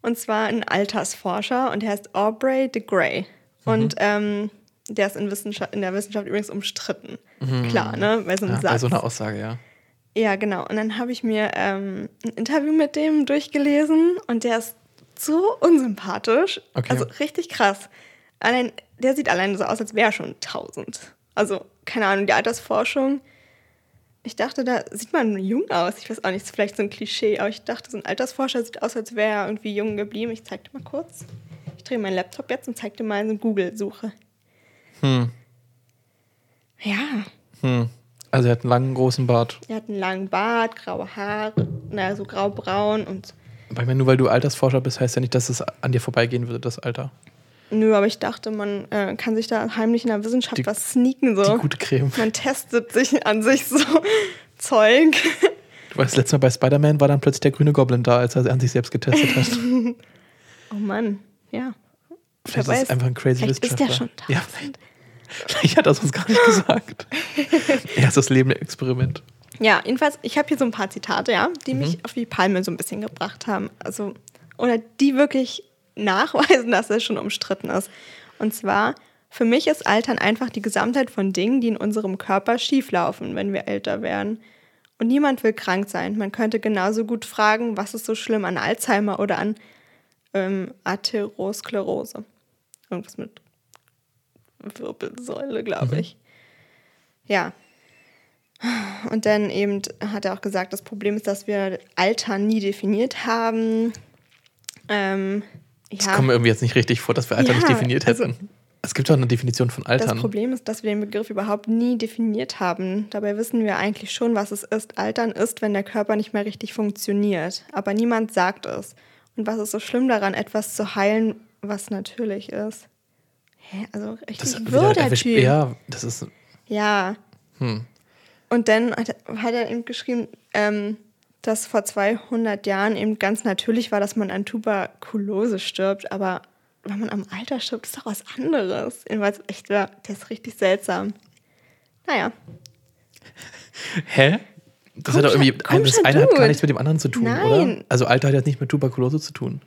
Speaker 2: Und zwar ein Altersforscher und der heißt Aubrey de Grey. Und ähm, der ist in, Wissenschaft, in der Wissenschaft übrigens umstritten. Klar, ne? Bei so
Speaker 1: Ja, bei so einer Aussage, ja.
Speaker 2: Ja, genau. Und dann habe ich mir ähm, ein Interview mit dem durchgelesen und der ist so unsympathisch.
Speaker 1: Okay.
Speaker 2: Also richtig krass. Allein, der sieht allein so aus, als wäre er schon 1000. Also, keine Ahnung, die Altersforschung. Ich dachte, da sieht man jung aus. Ich weiß auch nicht, vielleicht so ein Klischee, aber ich dachte, so ein Altersforscher sieht aus, als wäre er irgendwie jung geblieben. Ich zeig dir mal kurz. Ich drehe meinen Laptop jetzt und zeig dir mal eine Google-Suche.
Speaker 1: Hm.
Speaker 2: Ja,
Speaker 1: Hm. Also er hat einen langen, großen Bart.
Speaker 2: er hat einen langen Bart, graue Haare, naja, so graubraun und
Speaker 1: Aber ich meine, nur weil du Altersforscher bist, heißt ja nicht, dass es an dir vorbeigehen würde, das Alter.
Speaker 2: Nö, aber ich dachte, man äh, kann sich da heimlich in der Wissenschaft
Speaker 1: Die-
Speaker 2: was sneaken. So.
Speaker 1: Die gute Creme.
Speaker 2: Man testet sich an sich so Zeug.
Speaker 1: Du weißt, letztes Mal bei Spider-Man war dann plötzlich der grüne Goblin da, als er an sich selbst getestet hat.
Speaker 2: Oh Mann, ja.
Speaker 1: Vielleicht
Speaker 2: Wer
Speaker 1: ist
Speaker 2: weiß,
Speaker 1: einfach ein crazy
Speaker 2: vielleicht ist der schon
Speaker 1: ja, vielleicht, vielleicht hat er es uns gar nicht gesagt. er ist das lebende Experiment.
Speaker 2: Ja, jedenfalls, ich habe hier so ein paar Zitate, ja, die
Speaker 1: Mhm.
Speaker 2: mich auf die Palme so ein bisschen gebracht haben. Also, oder die wirklich nachweisen, dass es schon umstritten ist. Und zwar, für mich ist Altern einfach die Gesamtheit von Dingen, die in unserem Körper schieflaufen, wenn wir älter werden. Und niemand will krank sein. Man könnte genauso gut fragen, was ist so schlimm an Alzheimer oder an ähm, Atherosklerose. Irgendwas mit Wirbelsäule, glaube ich. Ja, und dann eben hat er auch gesagt, das Problem ist, dass wir Alter nie definiert haben. Ähm,
Speaker 1: Das
Speaker 2: ja,
Speaker 1: kommt mir irgendwie jetzt nicht richtig vor, dass wir Alter
Speaker 2: Ja,
Speaker 1: nicht definiert
Speaker 2: also-
Speaker 1: hätten. es gibt doch eine Definition von
Speaker 2: das
Speaker 1: Altern.
Speaker 2: Problem ist, dass wir den Begriff überhaupt nie definiert haben. Dabei wissen wir eigentlich schon, was es ist. Altern ist, wenn der Körper nicht mehr richtig funktioniert. Aber niemand sagt es. Und was ist so schlimm daran, etwas zu heilen, was natürlich ist? Hä? Also richtig
Speaker 1: Das
Speaker 2: wirr,
Speaker 1: wieder
Speaker 2: der
Speaker 1: erwischt-
Speaker 2: Typ.
Speaker 1: Ja, das ist.
Speaker 2: Ja.
Speaker 1: Hm.
Speaker 2: Und dann hat, hat er eben geschrieben, ähm, dass vor 200 Jahren eben ganz natürlich war, dass man an Tuberkulose stirbt, aber wenn man am Alter stirbt, ist doch was anderes. Jedenfalls echt, ja, der ist richtig seltsam. Naja,
Speaker 1: Hä? Das hat doch irgendwie. Das
Speaker 2: komischer
Speaker 1: eine hat gar nichts mit dem anderen zu tun,
Speaker 2: Nein.
Speaker 1: oder? Also Alter hat jetzt nicht mit Tuberkulose zu tun.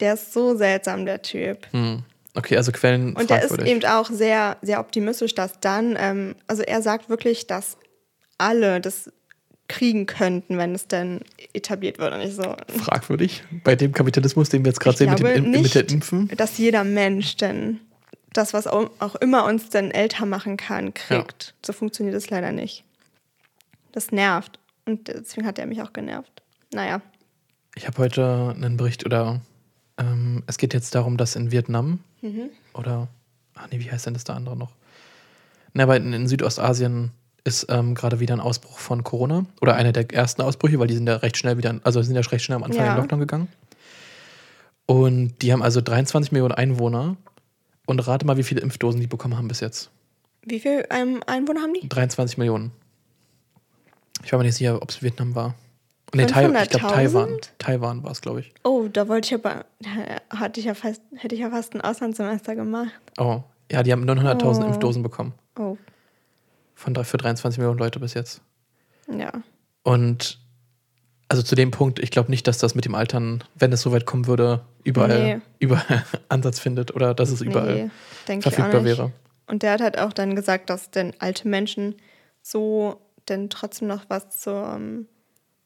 Speaker 2: der ist so seltsam, der Typ.
Speaker 1: Hm. Okay, also Quellen
Speaker 2: Und der ist eben auch sehr, sehr optimistisch, dass dann, ähm, also er sagt wirklich, dass alle das kriegen könnten, wenn es denn etabliert wird. Und ich so,
Speaker 1: fragwürdig. Bei dem Kapitalismus, den wir jetzt gerade sehen mit dem,
Speaker 2: nicht,
Speaker 1: mit der Impfen.
Speaker 2: dass jeder Mensch denn das, was au- auch immer uns denn älter machen kann, kriegt. So funktioniert es leider nicht. Das nervt. Und deswegen hat er mich auch genervt. Naja,
Speaker 1: Ich habe heute einen Bericht oder ähm, es geht jetzt darum, dass in Vietnam oder, ach nee, wie heißt denn das der andere noch? Na, aber in, in Südostasien ist ähm, gerade wieder ein Ausbruch von Corona oder einer der ersten Ausbrüche, weil die sind ja recht schnell wieder, also sind ja recht schnell am Anfang in
Speaker 2: Ja.
Speaker 1: den Lockdown gegangen. Und die haben also 23 Millionen Einwohner und rate mal, wie viele Impfdosen die bekommen haben bis jetzt.
Speaker 2: wie viele ähm, Einwohner haben die?
Speaker 1: 23 Millionen. Ich war mir nicht sicher, ob es Vietnam war. Nee, Tai ich glaube
Speaker 2: 500.000?
Speaker 1: Taiwan. Taiwan war es, glaube ich.
Speaker 2: Oh, da wollte ich aber, hatte ich ja fast, hätte ich ja fast ein Auslandssemester gemacht.
Speaker 1: Oh, ja, die haben 900.000
Speaker 2: Oh.
Speaker 1: Impfdosen bekommen.
Speaker 2: Oh,
Speaker 1: Von für 23 Millionen Leute bis jetzt.
Speaker 2: ja.
Speaker 1: Und also zu dem Punkt, ich glaube nicht, dass das mit dem Altern, wenn es soweit kommen würde, überall,
Speaker 2: Nee.
Speaker 1: überall Ansatz findet oder dass es überall
Speaker 2: Nee,
Speaker 1: verfügbar wäre.
Speaker 2: Und der hat halt auch dann gesagt, dass denn alte Menschen so denn trotzdem noch was zum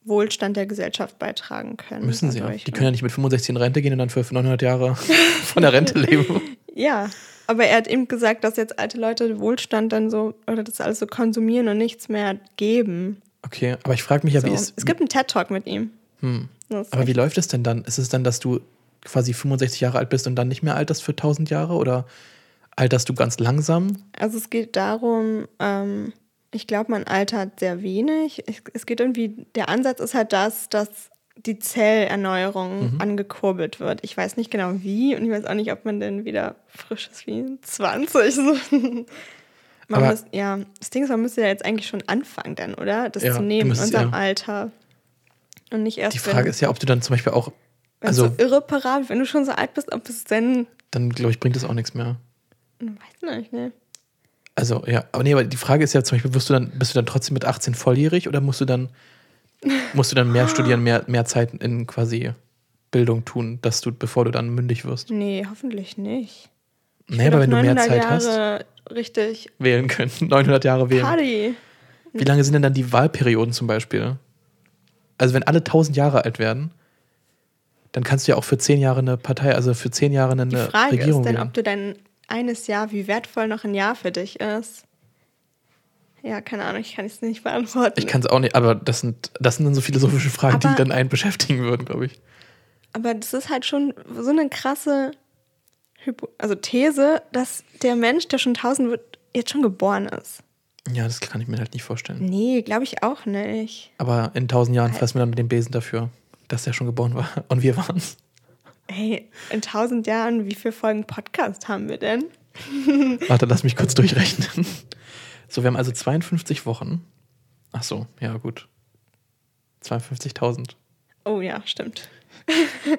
Speaker 2: Wohlstand der Gesellschaft beitragen können.
Speaker 1: Müssen sie ja.
Speaker 2: dadurch,
Speaker 1: Die
Speaker 2: ne?
Speaker 1: können ja nicht mit 65 in Rente gehen und dann für 900 Jahre von der Rente leben.
Speaker 2: Ja, aber er hat eben gesagt, dass jetzt alte Leute Wohlstand dann so, oder das alles so konsumieren und nichts mehr geben.
Speaker 1: Okay, aber ich frage mich ja,
Speaker 2: So.
Speaker 1: wie ist.
Speaker 2: es gibt einen TED-Talk mit ihm.
Speaker 1: Hm. Aber wie läuft es denn dann? Ist es dann, dass du quasi 65 Jahre alt bist und dann nicht mehr alterst für 1000 Jahre? Oder alterst du ganz langsam?
Speaker 2: Also es geht darum, ähm, ich glaube, man altert sehr wenig. Es geht irgendwie, der Ansatz ist halt das, dass die Zellerneuerung
Speaker 1: Mhm.
Speaker 2: angekurbelt wird. Ich weiß nicht genau wie und ich weiß auch nicht, ob man denn wieder frisch ist wie 20. So. man
Speaker 1: Aber-
Speaker 2: muss, ja, das Ding ist, man müsste ja jetzt eigentlich schon anfangen dann, oder? Das
Speaker 1: Ja,
Speaker 2: zu nehmen in unserem
Speaker 1: ja.
Speaker 2: Alter. Und nicht erst,
Speaker 1: Die Frage
Speaker 2: wenn,
Speaker 1: ist ja, ob du dann zum Beispiel auch.
Speaker 2: wenn
Speaker 1: Also,
Speaker 2: so irreparabel, wenn du schon so alt bist, ob es denn,
Speaker 1: dann glaube ich, bringt es auch nichts mehr.
Speaker 2: weiß nicht, ne?
Speaker 1: Also, ja, aber nee, aber die Frage ist ja zum Beispiel, wirst du dann, bist du dann trotzdem mit 18 volljährig oder musst du dann, musst du dann mehr studieren, mehr, mehr Zeit in quasi Bildung tun, dass du, bevor du dann mündig wirst?
Speaker 2: Nee, hoffentlich nicht. Ich
Speaker 1: Nee, aber wenn du mehr
Speaker 2: 900
Speaker 1: Zeit hast,
Speaker 2: Jahre richtig
Speaker 1: wählen können. 900 Jahre wählen.
Speaker 2: Party.
Speaker 1: Wie lange sind denn dann die Wahlperioden zum Beispiel? Also, wenn alle 1000 Jahre alt werden, dann kannst du ja auch für 10 Jahre eine Partei, also für 10 Jahre eine
Speaker 2: Die Frage
Speaker 1: Regierung
Speaker 2: ist
Speaker 1: wählen.
Speaker 2: ob du dein eines Jahr, wie wertvoll noch ein Jahr für dich ist. Ja, keine Ahnung, ich kann es nicht beantworten.
Speaker 1: Ich kann es auch nicht, aber das sind, das sind dann so philosophische Fragen,
Speaker 2: Aber-
Speaker 1: die dann einen beschäftigen würden, glaube ich.
Speaker 2: Aber das ist halt schon so eine krasse Hypo also These, dass der Mensch, der schon 1000 wird, jetzt schon geboren ist.
Speaker 1: Ja, das kann ich mir halt nicht vorstellen.
Speaker 2: Nee, glaube ich auch nicht.
Speaker 1: Aber in tausend Jahren fressen wir dann den Besen dafür, dass der schon geboren war. Und wir waren es.
Speaker 2: Hey, in 1000 Jahren, wie viele Folgen Podcast haben wir denn?
Speaker 1: Warte, lass mich kurz durchrechnen. So, wir haben also 52 Wochen. Ach so, ja, gut. 52.000.
Speaker 2: Oh ja, stimmt.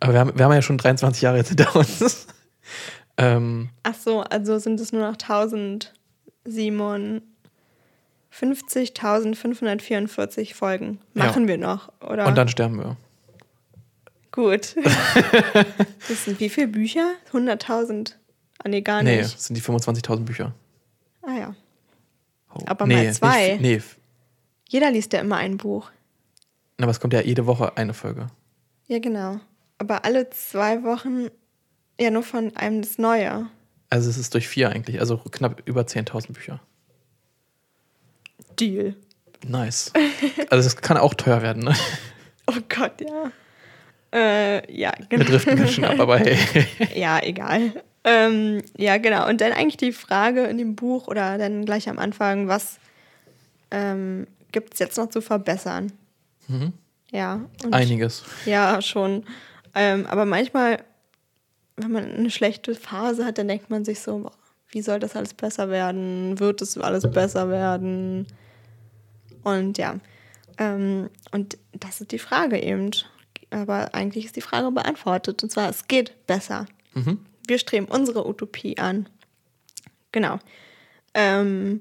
Speaker 1: Aber wir haben, wir haben ja schon 23 Jahre jetzt hinter uns. ähm,
Speaker 2: Ach so, also sind es nur noch 1057.544 Folgen.
Speaker 1: Ja.
Speaker 2: Machen wir noch, oder?
Speaker 1: und dann sterben wir.
Speaker 2: Gut. das sind wie viele Bücher? 100.000? Ah, nee, gar
Speaker 1: Nee,
Speaker 2: nicht.
Speaker 1: das sind die 25.000 Bücher.
Speaker 2: Ah ja.
Speaker 1: Oh.
Speaker 2: Aber mal zwei.
Speaker 1: Nicht, nee,
Speaker 2: Jeder liest ja immer ein Buch.
Speaker 1: aber es kommt ja jede Woche eine Folge.
Speaker 2: Ja, genau. Aber alle zwei Wochen ja nur von einem das Neue.
Speaker 1: Also es ist durch vier eigentlich, also knapp über 10.000 Bücher.
Speaker 2: Deal.
Speaker 1: Nice. Also das kann auch teuer werden, ne?
Speaker 2: Oh Gott, ja. Äh, ja,
Speaker 1: Wir
Speaker 2: genau.
Speaker 1: driften ganz schön ab, aber hey.
Speaker 2: Ja, egal. Ähm, ja, genau. Und dann eigentlich die Frage in dem Buch oder dann gleich am Anfang, was ähm, gibt es jetzt noch zu verbessern?
Speaker 1: Mhm.
Speaker 2: Ja.
Speaker 1: Einiges.
Speaker 2: Ja, schon. Ähm, aber manchmal, wenn man eine schlechte Phase hat, dann denkt man sich so, boah, wie soll das alles besser werden? Wird es alles besser werden? Und ja, ähm, und das ist die Frage eben. Aber eigentlich ist die Frage beantwortet. Und zwar, es geht besser. Wir streben unsere Utopie an. Genau. Ähm,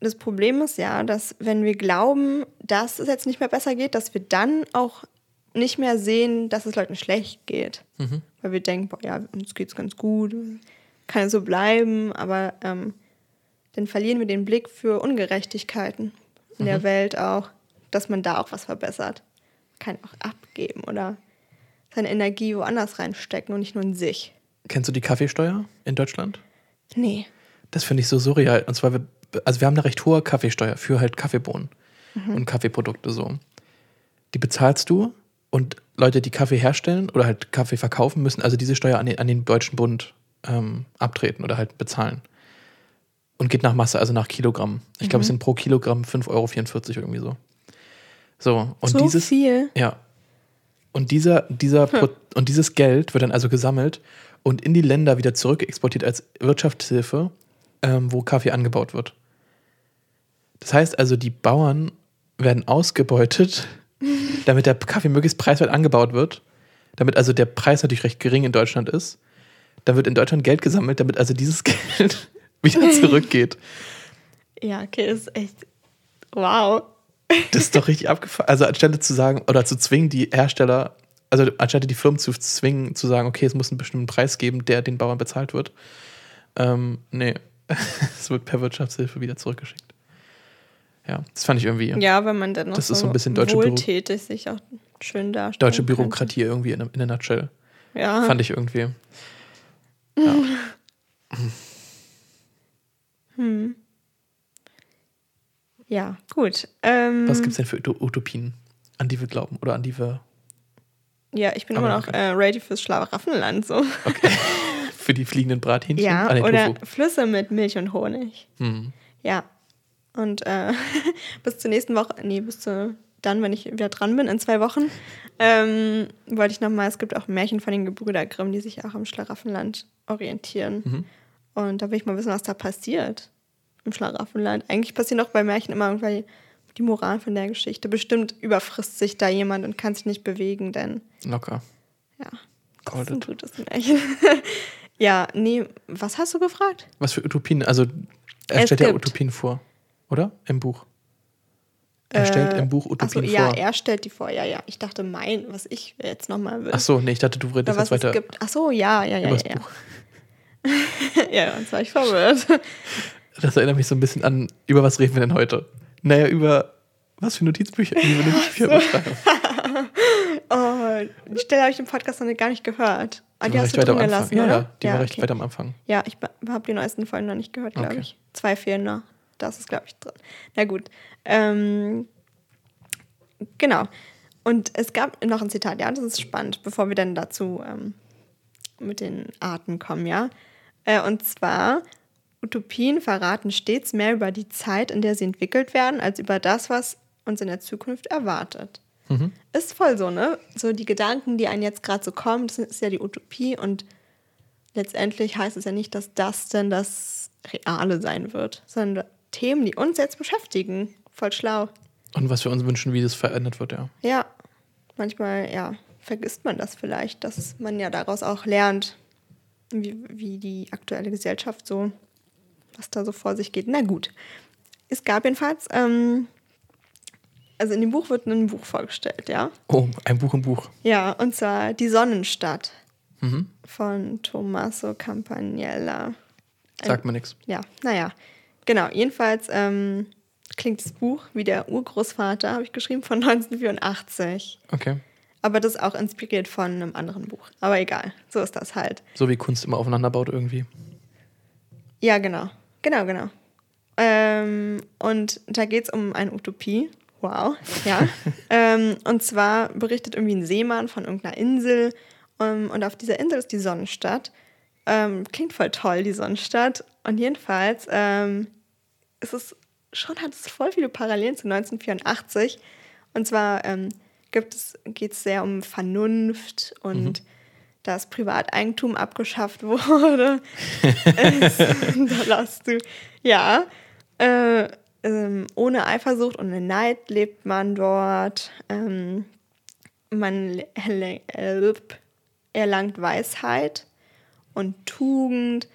Speaker 2: das Problem ist ja, dass wenn wir glauben, dass es jetzt nicht mehr besser geht, dass wir dann auch nicht mehr sehen, dass es Leuten schlecht geht. Weil wir denken, boah, ja, uns geht's ganz gut, kann ja so bleiben, aber ähm, dann verlieren wir den Blick für Ungerechtigkeiten in der Welt auch, dass man da auch was verbessert. Kann auch abgeben oder seine Energie woanders reinstecken und nicht nur in sich.
Speaker 1: Kennst du die Kaffeesteuer in Deutschland?
Speaker 2: Nee.
Speaker 1: Das finde ich so surreal. Und zwar, wir, also wir haben eine recht hohe Kaffeesteuer für halt Kaffeebohnen und Kaffeeprodukte so. Die bezahlst du und Leute, die Kaffee herstellen oder halt Kaffee verkaufen, müssen also diese Steuer an den, an den Deutschen Bund ähm, abtreten oder halt bezahlen. Und geht nach Masse, also nach Kilogramm. Ich glaube, es sind pro Kilogramm 5,44 Euro irgendwie so. So, und
Speaker 2: so
Speaker 1: dieses.
Speaker 2: viel.
Speaker 1: Ja. Und dieser, dieser Pro und dieses Geld wird dann also gesammelt und in die Länder wieder zurück exportiert als Wirtschaftshilfe, ähm, wo Kaffee angebaut wird. Das heißt also, die Bauern werden ausgebeutet, damit der Kaffee möglichst preiswert angebaut wird, damit also der Preis natürlich recht gering in Deutschland ist. Dann wird in Deutschland Geld gesammelt, damit also dieses Geld wieder zurückgeht.
Speaker 2: Ja, okay, ist echt. Wow.
Speaker 1: Das ist doch richtig abgefahren. Also anstelle zu sagen oder zu zwingen, die Hersteller, also anstelle die Firmen zu zwingen, zu sagen, okay, es muss einen bestimmten Preis geben, der den Bauern bezahlt wird. Ähm, nee, es wird per Wirtschaftshilfe wieder zurückgeschickt. Ja, das fand ich irgendwie
Speaker 2: Ja, wenn man dann noch
Speaker 1: Das
Speaker 2: so
Speaker 1: ist so ein bisschen deutsche Büro-
Speaker 2: wohltätig sich auch schön darstellt.
Speaker 1: deutsche Bürokratie irgendwie in, in a nutshell.
Speaker 2: Ja.
Speaker 1: Fand ich irgendwie.
Speaker 2: ja, gut. Ähm,
Speaker 1: Was gibt es denn für Uto- Utopien, an die wir glauben oder an die wir
Speaker 2: Ja, ich bin immer noch
Speaker 1: okay.
Speaker 2: äh, ready fürs Schlaraffenland. So.
Speaker 1: für die fliegenden Brathähnchen?
Speaker 2: Ja,
Speaker 1: Ah,
Speaker 2: oder
Speaker 1: Tofu.
Speaker 2: Flüsse mit Milch und Honig.
Speaker 1: Hm.
Speaker 2: Ja. Und äh, bis zur nächsten Woche, nee, bis zu dann, wenn ich wieder dran bin, in zwei Wochen, ähm, wollte ich nochmal, es gibt auch Märchen von den Gebrüder Grimm, die sich auch am Schlaraffenland orientieren.
Speaker 1: Mhm.
Speaker 2: Und da will ich mal wissen, was da passiert im Schlaraffenland. Eigentlich passieren auch bei Märchen immer irgendwie die Moral von der Geschichte. Bestimmt überfrisst sich da jemand und kann sich nicht bewegen, denn
Speaker 1: Locker.
Speaker 2: ja, das
Speaker 1: Called
Speaker 2: ist ein gutes Märchen. ja, nee, was hast du gefragt?
Speaker 1: Was für Utopien? Also, er
Speaker 2: Es
Speaker 1: stellt ja Utopien vor, oder? Im Buch. Er stellt im Buch Utopien
Speaker 2: ja,
Speaker 1: vor.
Speaker 2: er stellt die vor. Ja, ja. Ich dachte, mein, was ich jetzt nochmal will.
Speaker 1: Ach so, nee, ich dachte, du redest jetzt weiter
Speaker 2: gibt. Ach so, ja, ja, ja,
Speaker 1: das
Speaker 2: ja.
Speaker 1: Buch.
Speaker 2: Ja, ja, jetzt war ich verwirrt.
Speaker 1: Das erinnert mich so ein bisschen an, über was reden wir denn heute? Naja, über was für Notizbücher, wie wir Notizbücher beschreiben.
Speaker 2: Oh, die Stelle habe ich im Podcast noch gar nicht gehört. Ah,
Speaker 1: Die
Speaker 2: die hast
Speaker 1: recht
Speaker 2: du drin
Speaker 1: Anfang.
Speaker 2: gelassen,
Speaker 1: Ja, ja, die war recht
Speaker 2: okay.
Speaker 1: weit am Anfang.
Speaker 2: Ja, ich habe die neuesten Folgen noch nicht gehört, glaube
Speaker 1: Okay.
Speaker 2: ich. Zwei fehlen noch. Das ist, glaube ich, drin. Na gut. Ähm, genau. Und es gab noch ein Zitat, ja, das ist spannend, bevor wir dann dazu ähm, mit den Arten kommen, ja. Äh, und zwar, Utopien verraten stets mehr über die Zeit, in der sie entwickelt werden, als über das, was uns in der Zukunft erwartet. Ist voll so, ne? So die Gedanken, die einen jetzt gerade so kommen, das ist ja die Utopie und letztendlich heißt es ja nicht, dass das denn das Reale sein wird, sondern Themen, die uns jetzt beschäftigen. Voll schlau.
Speaker 1: Und was wir uns wünschen, wie das verändert wird, ja.
Speaker 2: Ja, manchmal, ja, vergisst man das vielleicht, dass man ja daraus auch lernt, wie, wie die aktuelle Gesellschaft so, was da so vor sich geht. Na gut. Es gab jedenfalls, ähm, also in dem Buch wird ein Buch vorgestellt, ja.
Speaker 1: Oh, ein Buch im Buch.
Speaker 2: Ja, und zwar Die Sonnenstadt
Speaker 1: Mhm.
Speaker 2: von Tommaso Campanella.
Speaker 1: Sagt mir nichts.
Speaker 2: Ja, naja, genau. Jedenfalls ähm, klingt das Buch wie der Urgroßvater, habe ich geschrieben, von 1984.
Speaker 1: Okay.
Speaker 2: Aber das ist auch inspiriert von einem anderen Buch. Aber egal, so ist das halt.
Speaker 1: So wie Kunst immer aufeinander baut irgendwie.
Speaker 2: Ja, genau. Genau, genau. Ähm, und da geht es um eine Utopie. Wow, ja. ähm, und zwar berichtet irgendwie ein Seemann von irgendeiner Insel. Ähm, und auf dieser Insel ist die Sonnenstadt. Ähm, klingt voll toll, die Sonnenstadt. Und jedenfalls ähm, ist es schon, hat es voll viele Parallelen zu 1984. Und zwar ähm, geht es sehr um Vernunft und mhm. Dass Privateigentum abgeschafft wurde. da lachst du. Ja. Äh, ähm, ohne Eifersucht und Neid lebt man dort. Ähm, man erlangt Weisheit und Tugend.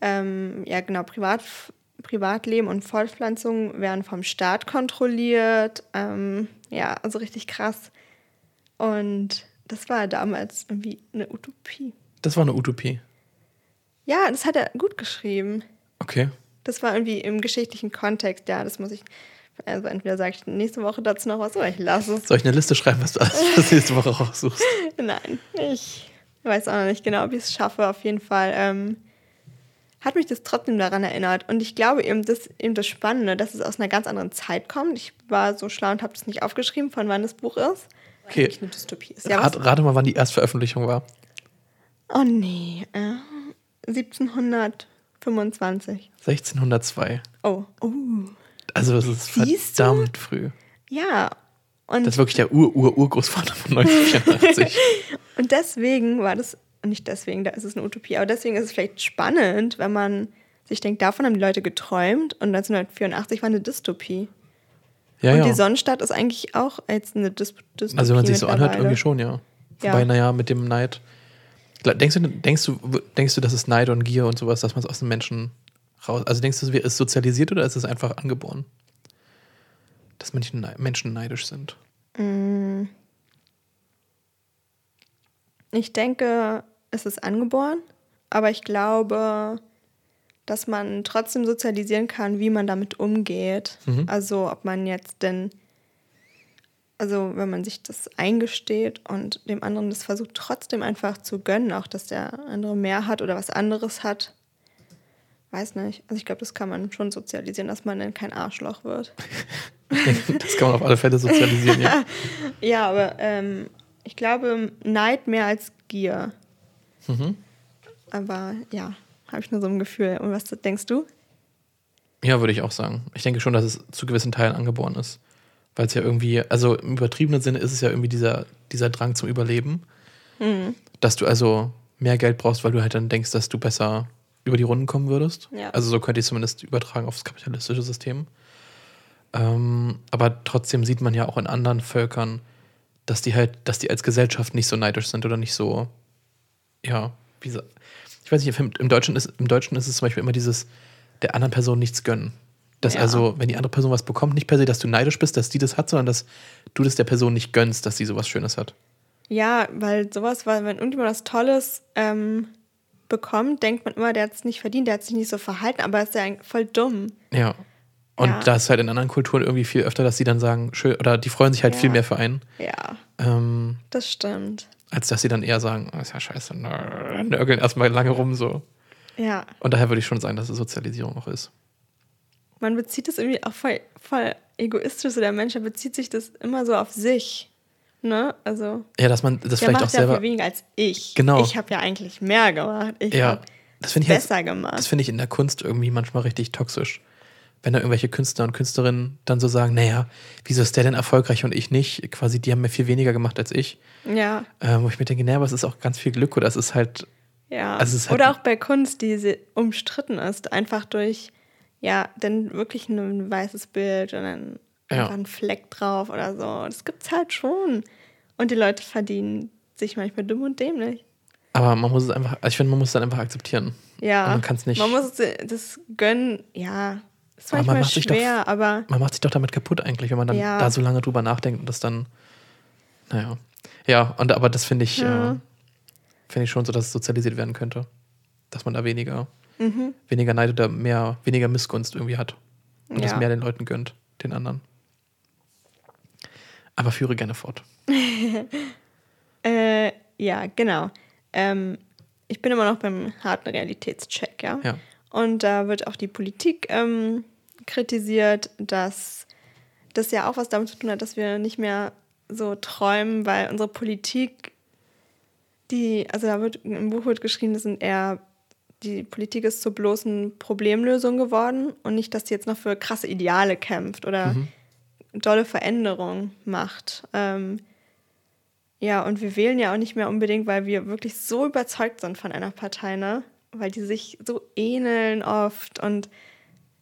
Speaker 2: Ähm, ja, genau, Privat, Privatleben und Fortpflanzung werden vom Staat kontrolliert. Ähm, ja, also richtig krass. Und das war damals irgendwie eine Utopie.
Speaker 1: Das war eine Utopie.
Speaker 2: Ja, das hat er gut geschrieben.
Speaker 1: Okay.
Speaker 2: Das war irgendwie im geschichtlichen Kontext, ja, das muss ich. Also entweder sage ich nächste Woche dazu noch was oder ich lasse es.
Speaker 1: Soll ich eine Liste schreiben, was du alles nächste Woche raussuchst?
Speaker 2: Nein, ich weiß auch noch nicht genau, ob ich es schaffe. Auf jeden Fall ähm, hat mich das trotzdem daran erinnert. Und ich glaube eben, das eben das Spannende, dass es aus einer ganz anderen Zeit kommt. Ich war so schlau und habe das nicht aufgeschrieben, von wann das Buch ist.
Speaker 1: Okay. Eine Dystopie ist. Ja, Rat, rate mal, wann die Erstveröffentlichung war.
Speaker 2: Oh nee, äh, 1725.
Speaker 1: 1602.
Speaker 2: Oh, oh.
Speaker 1: Also das ist Siehst verdammt du? früh.
Speaker 2: Ja.
Speaker 1: Und das ist wirklich der Ur-Ur-Urgroßvater von 1984.
Speaker 2: und deswegen war das, nicht deswegen, da ist es eine Utopie, aber deswegen ist es vielleicht spannend, wenn man sich denkt, davon haben die Leute geträumt und 1984 war eine Dystopie. Ja, und ja. die Sonnenstadt ist eigentlich auch jetzt eine Dystopie.
Speaker 1: Also wenn man sich so anhört, irgendwie schon, ja. ja. Wobei, naja, mit dem Neid. Denkst du, denkst, du, denkst du, dass es Neid und Gier und sowas, dass man es aus den Menschen raus. Also denkst du, es ist sozialisiert oder ist es einfach angeboren? Dass Menschen neidisch sind?
Speaker 2: Mm. Ich denke, es ist angeboren, aber ich glaube, dass man trotzdem sozialisieren kann, wie man damit umgeht. Mhm. Also ob man jetzt denn, also wenn man sich das eingesteht und dem anderen das versucht trotzdem einfach zu gönnen, auch dass der andere mehr hat oder was anderes hat, Weiß nicht. Also ich glaube, das kann man schon sozialisieren, dass man dann kein Arschloch wird.
Speaker 1: das kann man auf alle Fälle sozialisieren, ja.
Speaker 2: ja, aber ähm, ich glaube, Neid mehr als Gier. Mhm. Aber ja, habe ich nur so ein Gefühl. Und was denkst du?
Speaker 1: Ja, würde ich auch sagen. Ich denke schon, dass es zu gewissen Teilen angeboren ist. Weil es ja irgendwie, also im übertriebenen Sinne ist es ja irgendwie dieser, dieser Drang zum Überleben. Mhm. Dass du also mehr Geld brauchst, weil du halt dann denkst, dass du besser über die Runden kommen würdest. Ja. Also so könnte ich zumindest übertragen aufs kapitalistische System. Ähm, aber trotzdem sieht man ja auch in anderen Völkern, dass die halt, dass die als Gesellschaft nicht so neidisch sind oder nicht so, ja, wie so, ich weiß nicht, im Deutschen ist, im Deutschen ist es zum Beispiel immer dieses, der anderen Person nichts gönnen. Dass ja. also, wenn die andere Person was bekommt, nicht per se, dass du neidisch bist, dass die das hat, sondern dass du das der Person nicht gönnst, dass sie sowas Schönes hat.
Speaker 2: Ja, weil sowas, weil wenn irgendjemand was Tolles ähm, bekommt, denkt man immer, der hat es nicht verdient, der hat sich nicht so verhalten, aber ist ja voll dumm.
Speaker 1: Ja. Und ja. das ist halt in anderen Kulturen irgendwie viel öfter, dass sie dann sagen, schön, oder die freuen sich halt ja. viel mehr für einen.
Speaker 2: Ja.
Speaker 1: Ähm,
Speaker 2: das stimmt.
Speaker 1: Als dass sie dann eher sagen, oh, ist ja scheiße, nörgeln erstmal lange rum so.
Speaker 2: Ja.
Speaker 1: Und daher würde ich schon sagen, dass es Sozialisierung noch ist.
Speaker 2: Man bezieht es irgendwie auch voll, voll egoistisch, so der Mensch bezieht sich das immer so auf sich. Ne? Also.
Speaker 1: Ja, dass man das vielleicht auch selber. Ja
Speaker 2: viel weniger als ich.
Speaker 1: Genau.
Speaker 2: Ich habe ja eigentlich mehr gemacht. Ich
Speaker 1: ja, das finde ich
Speaker 2: besser jetzt, gemacht.
Speaker 1: Das finde ich in der Kunst irgendwie manchmal richtig toxisch. Wenn da irgendwelche Künstler und Künstlerinnen dann so sagen, naja, wieso ist der denn erfolgreich und ich nicht? Quasi, die haben mir viel weniger gemacht als ich.
Speaker 2: Ja.
Speaker 1: Ähm, wo ich mir denke, naja, aber es ist auch ganz viel Glück oder es ist halt.
Speaker 2: Ja. Also ist halt oder auch bei Kunst, die umstritten ist, einfach durch, ja, dann wirklich ein weißes Bild und dann ja. ein Fleck drauf oder so. Das gibt's halt schon. Und die Leute verdienen sich manchmal dumm und dämlich.
Speaker 1: Aber man muss es einfach, also ich finde, man muss es dann einfach akzeptieren.
Speaker 2: Ja.
Speaker 1: Und man kann es nicht.
Speaker 2: Man muss das gönnen, ja. Ist manchmal schwer,
Speaker 1: doch,
Speaker 2: aber.
Speaker 1: Man macht sich doch damit kaputt eigentlich, wenn man dann ja. da so lange drüber nachdenkt und das dann. Naja. Ja, und aber das finde ich, ja. äh, finde ich schon so, dass es sozialisiert werden könnte. Dass man da weniger, mhm. weniger Neid oder mehr, weniger Missgunst irgendwie hat. Und ja. das mehr den Leuten gönnt, den anderen. Aber führe gerne fort.
Speaker 2: äh, ja, genau. Ähm, ich bin immer noch beim harten Realitätscheck, ja.
Speaker 1: ja.
Speaker 2: Und da wird auch die Politik ähm, kritisiert, dass das ja auch was damit zu tun hat, dass wir nicht mehr so träumen, weil unsere Politik, die, also da wird im Buch wird geschrieben, das sind eher die Politik ist zur bloßen Problemlösung geworden und nicht, dass sie jetzt noch für krasse Ideale kämpft oder mhm dolle Veränderung macht. Ähm, Ja, und wir wählen ja auch nicht mehr unbedingt, weil wir wirklich so überzeugt sind von einer Partei, ne? Weil die sich so ähneln oft und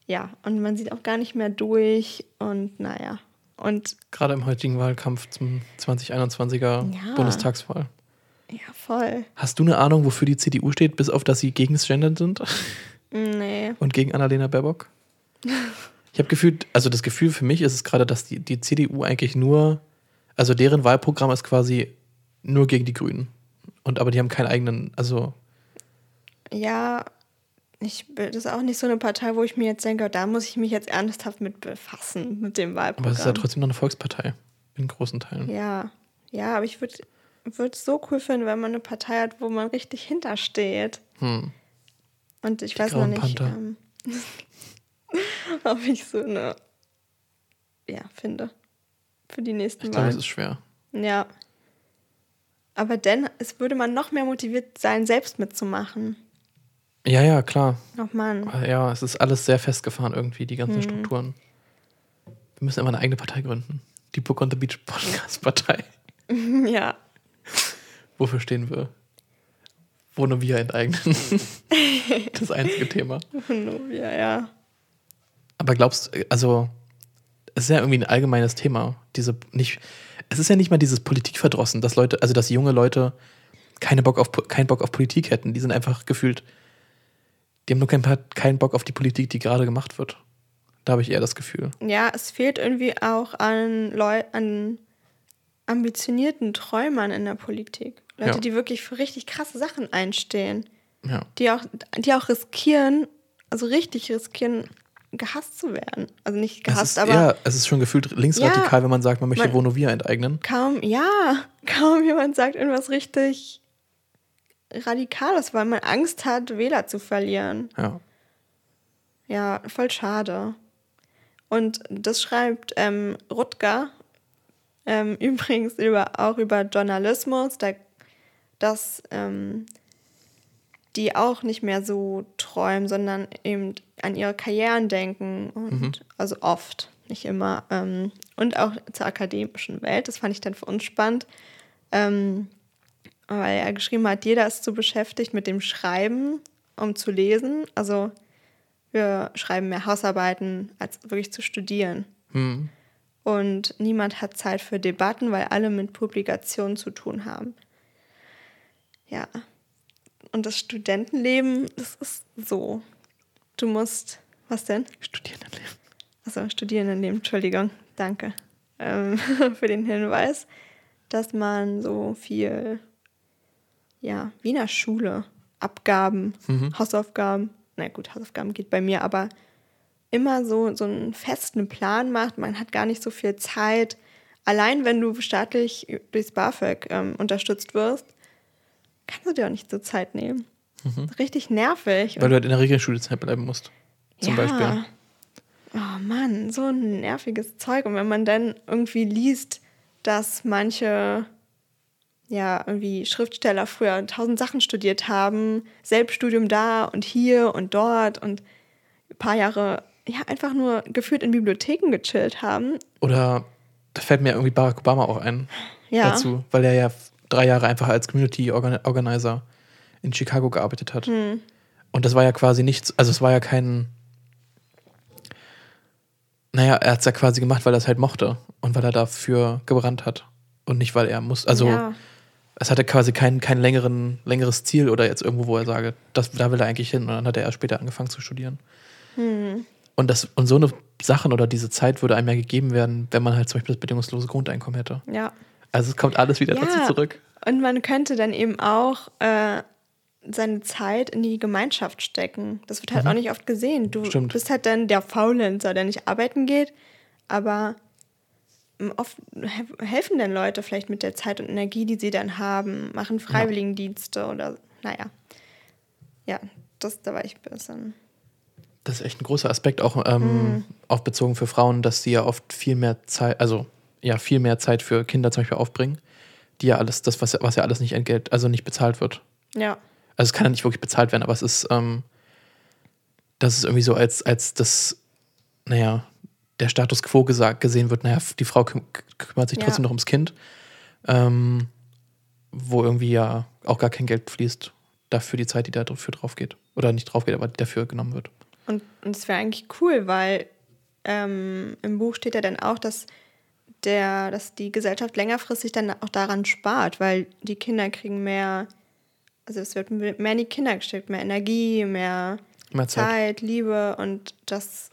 Speaker 2: ja, und man sieht auch gar nicht mehr durch und naja. Und
Speaker 1: Gerade im heutigen Wahlkampf zum 2021er
Speaker 2: Ja.
Speaker 1: Bundestagswahl.
Speaker 2: ja, voll.
Speaker 1: Hast du eine Ahnung, wofür die CDU steht, bis auf dass sie gegen das Gendern sind
Speaker 2: Nee.
Speaker 1: und gegen Annalena Baerbock? Ich habe gefühlt, also das Gefühl für mich ist es gerade, dass die, die CDU eigentlich nur, also deren Wahlprogramm ist quasi nur gegen die Grünen. Und aber die haben keinen eigenen, also
Speaker 2: Ja, ich das ist auch nicht so eine Partei, wo ich mir jetzt denke, da muss ich mich jetzt ernsthaft mit befassen, mit dem
Speaker 1: aber
Speaker 2: Wahlprogramm.
Speaker 1: es ist ja trotzdem noch eine Volkspartei in großen Teilen.
Speaker 2: Ja, ja, aber ich würde es so cool finden, wenn man eine Partei hat, wo man richtig hintersteht.
Speaker 1: Hm.
Speaker 2: Und ich
Speaker 1: Die
Speaker 2: weiß noch nicht, ähm, ob ich so eine, ja, finde. Für die nächsten
Speaker 1: Ich glaube, es ist schwer.
Speaker 2: Ja. Aber denn, es würde man noch mehr motiviert sein, selbst mitzumachen.
Speaker 1: Ja, ja, klar.
Speaker 2: Oh Mann.
Speaker 1: Aber Ja, es ist alles sehr festgefahren irgendwie, die
Speaker 2: Hm.
Speaker 1: ganzen Strukturen. Wir müssen immer eine eigene Partei gründen. Die Book on the Beach Podcast Partei.
Speaker 2: Ja.
Speaker 1: Wofür stehen wir? Wir enteignen. das einzige Thema.
Speaker 2: Ja, ja.
Speaker 1: Aber glaubst also es ist ja irgendwie ein allgemeines Thema. Diese nicht, es ist ja nicht mal dieses Politikverdrossen, dass Leute, also dass junge Leute keine Bock auf, keinen Bock auf Politik hätten. Die sind einfach gefühlt, die haben nur keinen, keinen Bock auf die Politik, die gerade gemacht wird. Da habe ich eher das Gefühl.
Speaker 2: Ja, es fehlt irgendwie auch an, Leu an ambitionierten Träumern in der Politik. Leute,
Speaker 1: Ja.
Speaker 2: die wirklich für richtig krasse Sachen einstehen.
Speaker 1: Ja.
Speaker 2: Die auch, die auch riskieren, also richtig riskieren, gehasst zu werden. Also nicht gehasst,
Speaker 1: ist,
Speaker 2: aber
Speaker 1: ja, es ist schon gefühlt linksradikal,
Speaker 2: Ja.
Speaker 1: wenn man sagt, man möchte
Speaker 2: Man-
Speaker 1: Vonovia enteignen.
Speaker 2: kaum, ja, kaum jemand sagt irgendwas richtig Radikales, weil man Angst hat, Wähler zu verlieren.
Speaker 1: Ja.
Speaker 2: Ja, voll schade. Und das schreibt ähm, Rutger ähm, übrigens über, auch über Journalismus, da, dass ähm, die auch nicht mehr so träumen, sondern eben an ihre Karrieren denken. Und also oft, nicht immer. Ähm, und auch zur akademischen Welt. Das fand ich dann für uns spannend. Ähm, weil er geschrieben hat, jeder ist so beschäftigt mit dem Schreiben, um zu lesen. Also wir schreiben mehr Hausarbeiten, als wirklich zu studieren.
Speaker 1: Hm.
Speaker 2: Und niemand hat Zeit für Debatten, weil alle mit Publikationen zu tun haben. Ja. Und das Studentenleben, das ist so. Du musst, was denn?
Speaker 1: Studierendenleben.
Speaker 2: Also Studierendenleben, Entschuldigung, danke ähm, für den Hinweis, dass man so viel, ja, wie in der Schule, Abgaben, Hausaufgaben, na gut, Hausaufgaben geht bei mir, aber immer so, so einen festen Plan macht. Man hat gar nicht so viel Zeit. Allein wenn du staatlich durchs BAföG ähm, unterstützt wirst, kannst du dir auch nicht so Zeit nehmen. Richtig nervig.
Speaker 1: Weil du halt in der Regelstudiezeit bleiben musst. Zum Beispiel.
Speaker 2: Oh Mann, so ein nerviges Zeug. Und wenn man dann irgendwie liest, dass manche ja irgendwie Schriftsteller früher tausend Sachen studiert haben, Selbststudium da und hier und dort und ein paar Jahre ja einfach nur gefühlt in Bibliotheken gechillt haben.
Speaker 1: Oder da fällt mir irgendwie Barack Obama auch ein
Speaker 2: Ja.
Speaker 1: dazu, weil er ja drei Jahre einfach als Community Organ Organizer in Chicago gearbeitet hat.
Speaker 2: Hm.
Speaker 1: Und das war ja quasi nichts, also es war ja kein. Naja, er hat es ja quasi gemacht, weil er es halt mochte und weil er dafür gebrannt hat. Und nicht, weil er muss. Also
Speaker 2: ja.
Speaker 1: Es hatte quasi kein, kein längeren, längeres Ziel oder jetzt irgendwo, wo er sage, das, da will er eigentlich hin. Und dann hat er erst später angefangen zu studieren.
Speaker 2: Hm.
Speaker 1: Und, das, und so eine Sachen oder diese Zeit würde einem ja gegeben werden, wenn man halt zum Beispiel das bedingungslose Grundeinkommen hätte.
Speaker 2: ja.
Speaker 1: Also es kommt alles wieder
Speaker 2: Ja.
Speaker 1: dazu zurück.
Speaker 2: Und man könnte dann eben auch äh, seine Zeit in die Gemeinschaft stecken. Das wird halt auch nicht oft gesehen. Du
Speaker 1: Stimmt.
Speaker 2: bist halt dann der Faulenzer, der nicht arbeiten geht, aber oft he- helfen dann Leute vielleicht mit der Zeit und Energie, die sie dann haben, machen Freiwilligendienste oder naja. Ja, das, da war ich ein bisschen.
Speaker 1: Das ist echt ein großer Aspekt, auch, ähm,
Speaker 2: Hm.
Speaker 1: auch bezogen für Frauen, dass sie ja oft viel mehr Zeit, also ja, viel mehr Zeit für Kinder zum Beispiel aufbringen, die ja alles, das, was, was ja alles nicht entgelt, also nicht bezahlt wird.
Speaker 2: Ja,
Speaker 1: Also es kann ja nicht wirklich bezahlt werden, aber es ist, ähm, das ist irgendwie so, als, als das, naja, der Status quo gesagt, gesehen wird, naja, die Frau küm kümmert sich
Speaker 2: Ja.
Speaker 1: trotzdem noch ums Kind. Ähm, wo irgendwie ja auch gar kein Geld fließt dafür die Zeit, die dafür drauf geht. Oder nicht drauf geht, aber die dafür genommen wird.
Speaker 2: Und es wäre eigentlich cool, weil ähm, im Buch steht ja dann auch, dass der, dass die Gesellschaft längerfristig dann auch daran spart, weil die Kinder kriegen mehr, also es wird mehr in die Kinder gesteckt, mehr Energie, mehr,
Speaker 1: Mehr Zeit.
Speaker 2: Zeit, Liebe und dass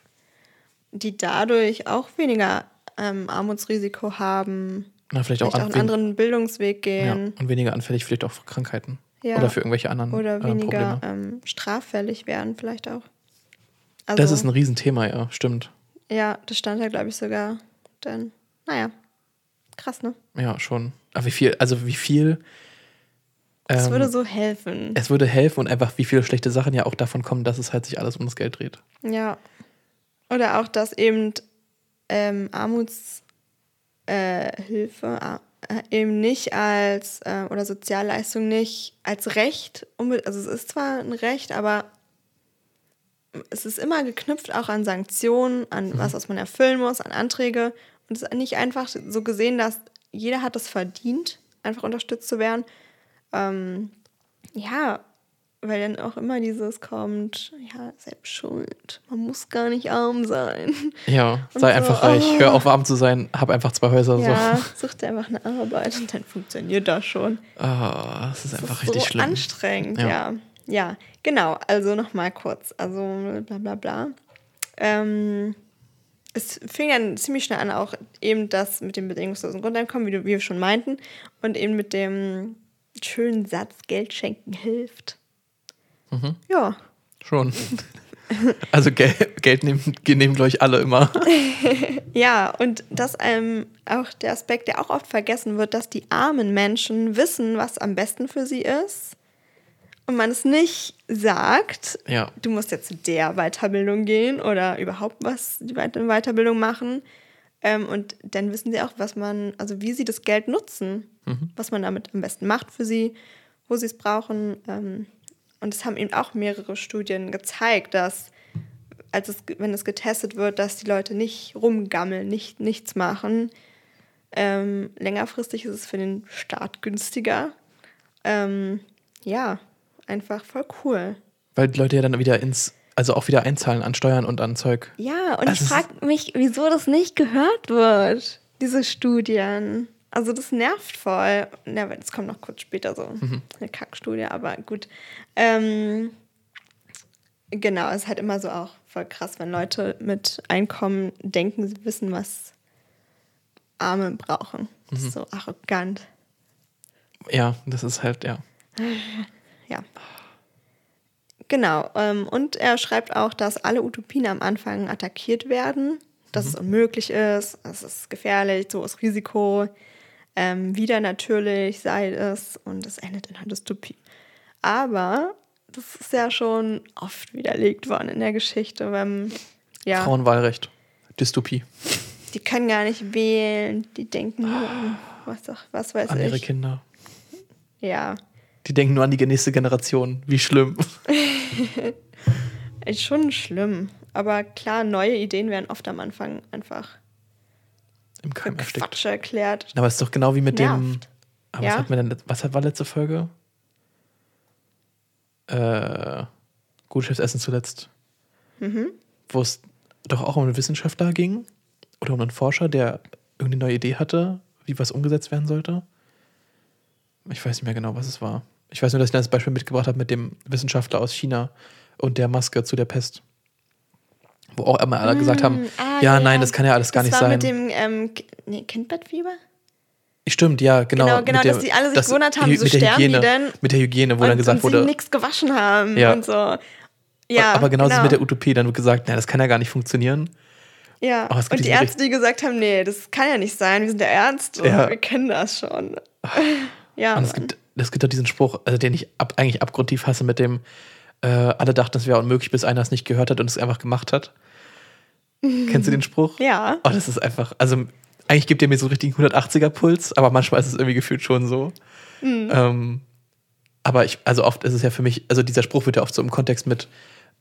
Speaker 2: die dadurch auch weniger ähm, Armutsrisiko haben,
Speaker 1: Na, vielleicht,
Speaker 2: vielleicht
Speaker 1: auch,
Speaker 2: einen anderen Bildungsweg
Speaker 1: ja,
Speaker 2: gehen
Speaker 1: und weniger anfällig vielleicht auch für Krankheiten.
Speaker 2: Ja.
Speaker 1: Oder für irgendwelche anderen
Speaker 2: oder
Speaker 1: äh,
Speaker 2: weniger
Speaker 1: Probleme.
Speaker 2: ähm, straffällig werden vielleicht auch. Also,
Speaker 1: das ist ein Riesenthema, ja, stimmt.
Speaker 2: Ja, das stand da, glaube ich, sogar. Dann, naja, krass, ne?
Speaker 1: Ja, schon. Aber wie viel, also wie viel.
Speaker 2: Es
Speaker 1: ähm,
Speaker 2: würde so helfen.
Speaker 1: es würde helfen und einfach wie viele schlechte Sachen ja auch davon kommen, dass es halt sich alles um das Geld dreht.
Speaker 2: Ja. Oder auch, dass eben ähm, Armutshilfe äh, äh, eben nicht als, äh, oder Sozialleistung nicht als Recht, also es ist zwar ein Recht, aber es ist immer geknüpft auch an Sanktionen, an was, was man erfüllen muss, an Anträge. Und es ist nicht einfach so gesehen, dass jeder hat es verdient, einfach unterstützt zu werden. Ähm, ja, weil dann auch immer dieses kommt, ja, selbst schuld. Man muss gar nicht arm sein.
Speaker 1: Ja, sei
Speaker 2: so,
Speaker 1: einfach reich.
Speaker 2: oh.
Speaker 1: Hör auf, arm zu sein. Hab einfach zwei Häuser.
Speaker 2: Ja,
Speaker 1: So.
Speaker 2: such dir einfach eine Arbeit und dann funktioniert das schon.
Speaker 1: Ah, das ist
Speaker 2: Das
Speaker 1: einfach
Speaker 2: ist
Speaker 1: richtig
Speaker 2: so
Speaker 1: schlimm.
Speaker 2: anstrengend,
Speaker 1: Ja.
Speaker 2: ja. ja. genau. Also nochmal kurz. Also bla bla bla. Ähm, es fing dann ziemlich schnell an, auch eben das mit dem bedingungslosen Grundeinkommen, wie, du, wie wir schon meinten, und eben mit dem schönen Satz, Geld schenken hilft.
Speaker 1: Mhm.
Speaker 2: Ja,
Speaker 1: Schon. Also Gel Geld nehmen, nehmen glaube ich, alle immer.
Speaker 2: Ja, und dass ähm, auch der Aspekt, der auch oft vergessen wird, dass die armen Menschen wissen, was am besten für sie ist. Und man es nicht sagt,
Speaker 1: Ja.
Speaker 2: du musst jetzt zu der Weiterbildung gehen oder überhaupt was, die Weit- Weiterbildung machen. Ähm, und dann wissen sie auch, was man, also wie sie das Geld nutzen, was man damit am besten macht für sie, wo sie es brauchen. Ähm, und es haben eben auch mehrere Studien gezeigt, dass als es, wenn es getestet wird, dass die Leute nicht rumgammeln, nicht nichts machen. Ähm, längerfristig ist es für den Staat günstiger. Ähm, ja, einfach voll cool.
Speaker 1: Weil die Leute ja dann wieder ins, also auch wieder einzahlen an Steuern und an Zeug.
Speaker 2: Ja, und
Speaker 1: Also
Speaker 2: ich frage mich, wieso das nicht gehört wird, diese Studien. Also das nervt voll. Ja, das kommt noch kurz später so eine Kackstudie, aber gut. Ähm, genau, es ist halt immer so auch voll krass, wenn Leute mit Einkommen denken, sie wissen, was Arme brauchen. Das ist so arrogant.
Speaker 1: Ja, das ist halt, ja.
Speaker 2: Ja. Genau. Ähm, und er schreibt auch, dass alle Utopien am Anfang attackiert werden, dass es unmöglich ist, es ist gefährlich, so ist Risiko, ähm, wieder natürlich sei es und es endet in einer Dystopie. Aber das ist ja schon oft widerlegt worden in der Geschichte. Wenn, ja,
Speaker 1: Frauenwahlrecht. Dystopie.
Speaker 2: die können gar nicht wählen, die denken nur an was, was weiß
Speaker 1: An ihre
Speaker 2: ich.
Speaker 1: Kinder.
Speaker 2: Ja,
Speaker 1: Die denken nur an die nächste Generation. Wie schlimm.
Speaker 2: Ist schon schlimm. Aber klar, neue Ideen werden oft am Anfang einfach
Speaker 1: Im Keim erstickt.
Speaker 2: Quatsch erklärt.
Speaker 1: Aber es ist doch genau wie mit dem.
Speaker 2: Nervt.
Speaker 1: Aber
Speaker 2: Ja.
Speaker 1: was, hatten wir denn, was war letzte Folge? Äh, Gutes Chefs Essen zuletzt.
Speaker 2: Mhm.
Speaker 1: Wo es doch auch um einen Wissenschaftler ging. Oder um einen Forscher, der irgendeine neue Idee hatte, wie was umgesetzt werden sollte. Ich weiß nicht mehr genau, was es war. Ich weiß nur, dass ich das Beispiel mitgebracht habe mit dem Wissenschaftler aus China und der Maske zu der Pest. Wo auch immer alle gesagt haben,
Speaker 2: ah,
Speaker 1: ja,
Speaker 2: ja,
Speaker 1: nein, das kann ja alles gar
Speaker 2: das
Speaker 1: nicht
Speaker 2: war
Speaker 1: sein.
Speaker 2: mit dem ähm, nee, Kindbettfieber?
Speaker 1: Stimmt, ja, genau.
Speaker 2: Genau, genau,
Speaker 1: der-
Speaker 2: dass die alle sich gewundert haben,
Speaker 1: der
Speaker 2: sterben die
Speaker 1: Hygiene,
Speaker 2: denn?
Speaker 1: Mit der Hygiene, wo dann gesagt
Speaker 2: und sie
Speaker 1: wurde,
Speaker 2: nichts gewaschen haben
Speaker 1: Ja.
Speaker 2: und so. Ja,
Speaker 1: aber genauso
Speaker 2: genau.
Speaker 1: mit der Utopie, dann wird gesagt, na, das kann ja gar nicht funktionieren.
Speaker 2: Ja,
Speaker 1: gibt
Speaker 2: und die Ärzte, die gesagt haben, nee, das kann ja nicht sein, wir sind der Ärzte,
Speaker 1: Ja.
Speaker 2: wir kennen das schon. ja,
Speaker 1: Und es gibt, es gibt doch diesen Spruch, also den ich ab, eigentlich abgrundtief hasse, mit dem äh, alle dachten, es wäre unmöglich, bis einer es nicht gehört hat und es einfach gemacht hat. Kennst du den Spruch?
Speaker 2: ja,
Speaker 1: Oh, das ist einfach, also eigentlich gibt er mir so einen richtigen 180er-Puls, aber manchmal ist es irgendwie gefühlt schon so.
Speaker 2: Mhm.
Speaker 1: Ähm, aber ich, also oft ist es ja für mich, also dieser Spruch wird ja oft so im Kontext mit,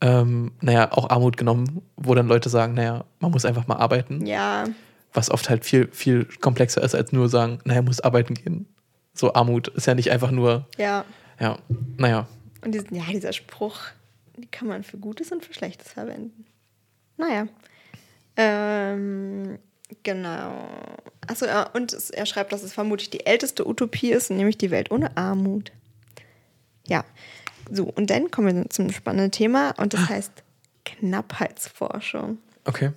Speaker 1: ähm, naja, auch Armut genommen, wo dann Leute sagen, naja, man muss einfach mal arbeiten,
Speaker 2: ja,
Speaker 1: was oft halt viel, viel komplexer ist, als nur sagen, naja, muss arbeiten gehen. So Armut ist ja nicht einfach nur,
Speaker 2: Ja.
Speaker 1: ja, naja.
Speaker 2: Und diesen, ja, dieser Spruch, die kann man für Gutes und für Schlechtes verwenden. Naja. Ähm, genau. Achso, ja, und es, er schreibt, dass es vermutlich die älteste Utopie ist, nämlich die Welt ohne Armut. Ja. So, und dann kommen wir zum spannenden Thema und das heißt Knappheitsforschung.
Speaker 1: Okay.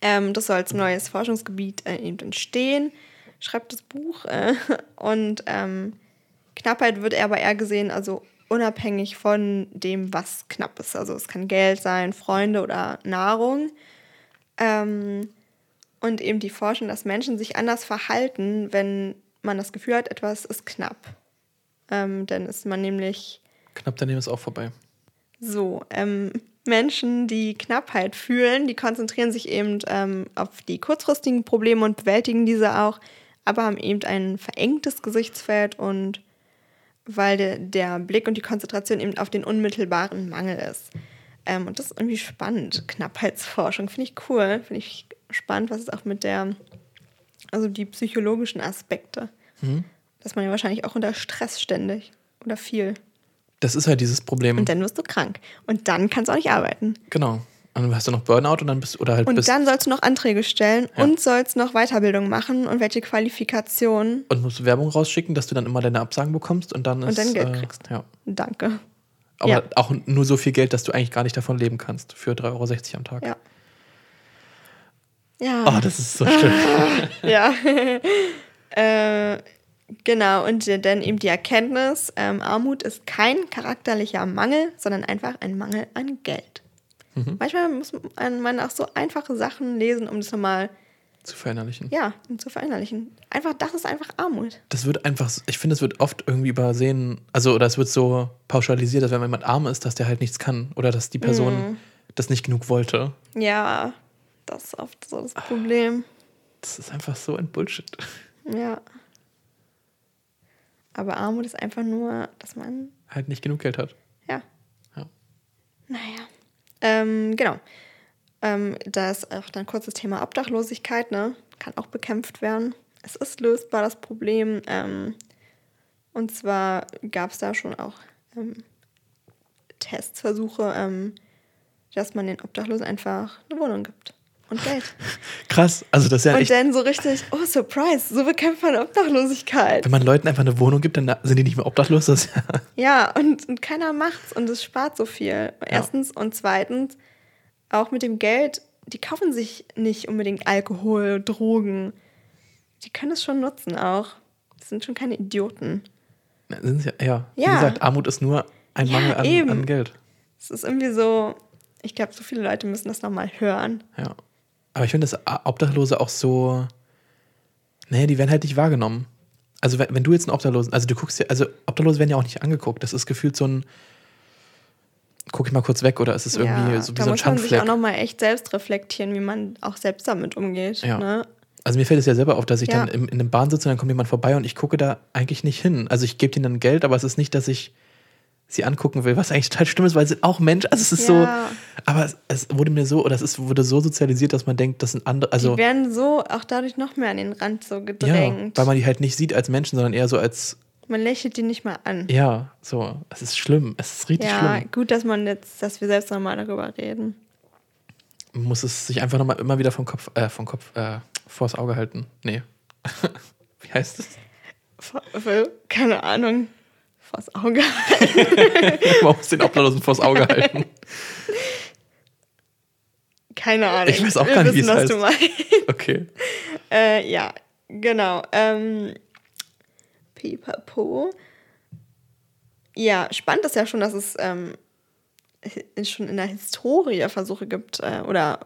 Speaker 2: Ähm, das soll als neues Forschungsgebiet äh, eben entstehen, schreibt das Buch. Äh, und ähm, Knappheit wird aber eher gesehen, also unabhängig von dem, was knapp ist. Also es kann Geld sein, Freunde oder Nahrung. Ähm, und eben die Forschung, dass Menschen sich anders verhalten, wenn man das Gefühl hat, etwas ist knapp. Ähm, dann ist man nämlich
Speaker 1: Knapp daneben ist auch vorbei.
Speaker 2: so, ähm, Menschen, die Knappheit fühlen, die konzentrieren sich eben ähm, auf die kurzfristigen Probleme und bewältigen diese auch, aber haben eben ein verengtes Gesichtsfeld und weil der, der Blick und die Konzentration eben auf den unmittelbaren Mangel ist. Ähm, und das ist irgendwie spannend. Knappheitsforschung finde ich cool, finde ich spannend, was ist auch mit der, also die psychologischen Aspekte. Dass man ja wahrscheinlich auch unter Stress ständig oder viel.
Speaker 1: Das ist halt dieses Problem.
Speaker 2: Und dann wirst du krank. Und dann kannst du auch nicht arbeiten.
Speaker 1: genau. Und dann hast du noch Burnout und dann bist oder halt
Speaker 2: Und dann sollst du noch Anträge stellen
Speaker 1: Ja.
Speaker 2: und sollst noch Weiterbildung machen und welche Qualifikationen.
Speaker 1: und musst Werbung rausschicken, dass du dann immer deine Absagen bekommst und dann
Speaker 2: Und
Speaker 1: ist
Speaker 2: dann Geld
Speaker 1: äh,
Speaker 2: kriegst.
Speaker 1: Ja.
Speaker 2: Danke.
Speaker 1: Aber
Speaker 2: Ja.
Speaker 1: auch nur so viel Geld, dass du eigentlich gar nicht davon leben kannst für 3,60 Euro am Tag.
Speaker 2: Ja. Ja.
Speaker 1: Oh, das ist so schlimm.
Speaker 2: Ja. äh, genau, und dann eben die Erkenntnis, ähm, Armut ist kein charakterlicher Mangel, sondern einfach ein Mangel an Geld. Manchmal muss man man auch so einfache Sachen lesen, um das nochmal,
Speaker 1: zu verinnerlichen.
Speaker 2: ja, um zu verinnerlichen. Einfach, das ist einfach Armut.
Speaker 1: Das wird einfach, ich finde, es wird oft irgendwie übersehen, also oder es wird so pauschalisiert, dass wenn jemand arm ist, dass der halt nichts kann oder dass die Person
Speaker 2: Mhm.
Speaker 1: das nicht genug wollte.
Speaker 2: Ja, das ist oft so das Problem.
Speaker 1: Das ist einfach so ein Bullshit.
Speaker 2: Ja. Aber Armut ist einfach nur, dass man,
Speaker 1: Halt nicht genug Geld hat.
Speaker 2: ja,
Speaker 1: Ja.
Speaker 2: naja. Ähm, genau. Ähm, da ist auch dann kurz das Thema Obdachlosigkeit, ne? Kann auch bekämpft werden. Es ist lösbar, das Problem. Ähm, und zwar gab es da schon auch ähm, Testversuche, ähm, dass man den Obdachlosen einfach eine Wohnung gibt und Geld.
Speaker 1: Krass, also das ist ja
Speaker 2: Und
Speaker 1: echt,
Speaker 2: dann so richtig, oh, Surprise, so bekämpft man Obdachlosigkeit.
Speaker 1: wenn man Leuten einfach eine Wohnung gibt, dann sind die nicht mehr obdachlos. Das ja,
Speaker 2: Ja, und, und keiner macht's und es spart so viel. Erstens und zweitens, auch mit dem Geld, die kaufen sich nicht unbedingt Alkohol, Drogen. Die können es schon nutzen auch. Das sind schon keine Idioten.
Speaker 1: sind ja, ja. Wie
Speaker 2: Ja.
Speaker 1: gesagt, Armut ist nur ein
Speaker 2: Ja,
Speaker 1: Mangel an, an Geld.
Speaker 2: Es ist irgendwie so, ich glaube, so viele Leute müssen das nochmal hören.
Speaker 1: Ja. Aber ich finde, dass Obdachlose auch so. Nee, die werden halt nicht wahrgenommen. Also, wenn, wenn du jetzt einen Obdachlosen, also du guckst ja, also Obdachlose werden ja auch nicht angeguckt. Das ist gefühlt so ein. Guck ich mal kurz weg oder ist es irgendwie
Speaker 2: ja,
Speaker 1: so wie
Speaker 2: da
Speaker 1: so ein
Speaker 2: muss man sich auch
Speaker 1: Schandfleck?
Speaker 2: nochmal echt selbst reflektieren, wie man auch selbst damit umgeht.
Speaker 1: Ja.
Speaker 2: Ne?
Speaker 1: Also mir fällt es ja selber auf, dass ich
Speaker 2: Ja.
Speaker 1: dann in, in einem Bahn sitze und dann kommt jemand vorbei und ich gucke da eigentlich nicht hin. Also ich gebe denen dann Geld, aber es ist nicht, dass ich sie angucken will, was eigentlich total schlimm ist, weil sie auch Mensch. Also es ist so.
Speaker 2: Ja.
Speaker 1: Aber es, es wurde mir so, oder es ist, wurde so sozialisiert, dass man denkt, das sind andere. Also
Speaker 2: die werden so auch dadurch noch mehr an den Rand so
Speaker 1: ja,
Speaker 2: gedrängt.
Speaker 1: weil man die halt nicht sieht als Menschen, sondern eher so als
Speaker 2: man lächelt die nicht mal an.
Speaker 1: Ja, so. Es ist schlimm. Es ist richtig
Speaker 2: Ja,
Speaker 1: schlimm.
Speaker 2: gut, dass man jetzt, dass wir selbst nochmal darüber reden.
Speaker 1: Man muss es sich einfach nochmal immer wieder vom Kopf, äh, vom Kopf, äh, vors Auge halten. Nee. Wie heißt es?
Speaker 2: Keine Ahnung. Vors Auge.
Speaker 1: Man muss den Obdachlosen vors Auge halten.
Speaker 2: Keine Ahnung.
Speaker 1: Ich weiß auch gar nicht, wie es
Speaker 2: was du meinst.
Speaker 1: Okay.
Speaker 2: Äh, ja, genau. Ähm, Pipapo. Ja, spannend ist ja schon, dass es ähm, schon in der Historie Versuche gibt äh, oder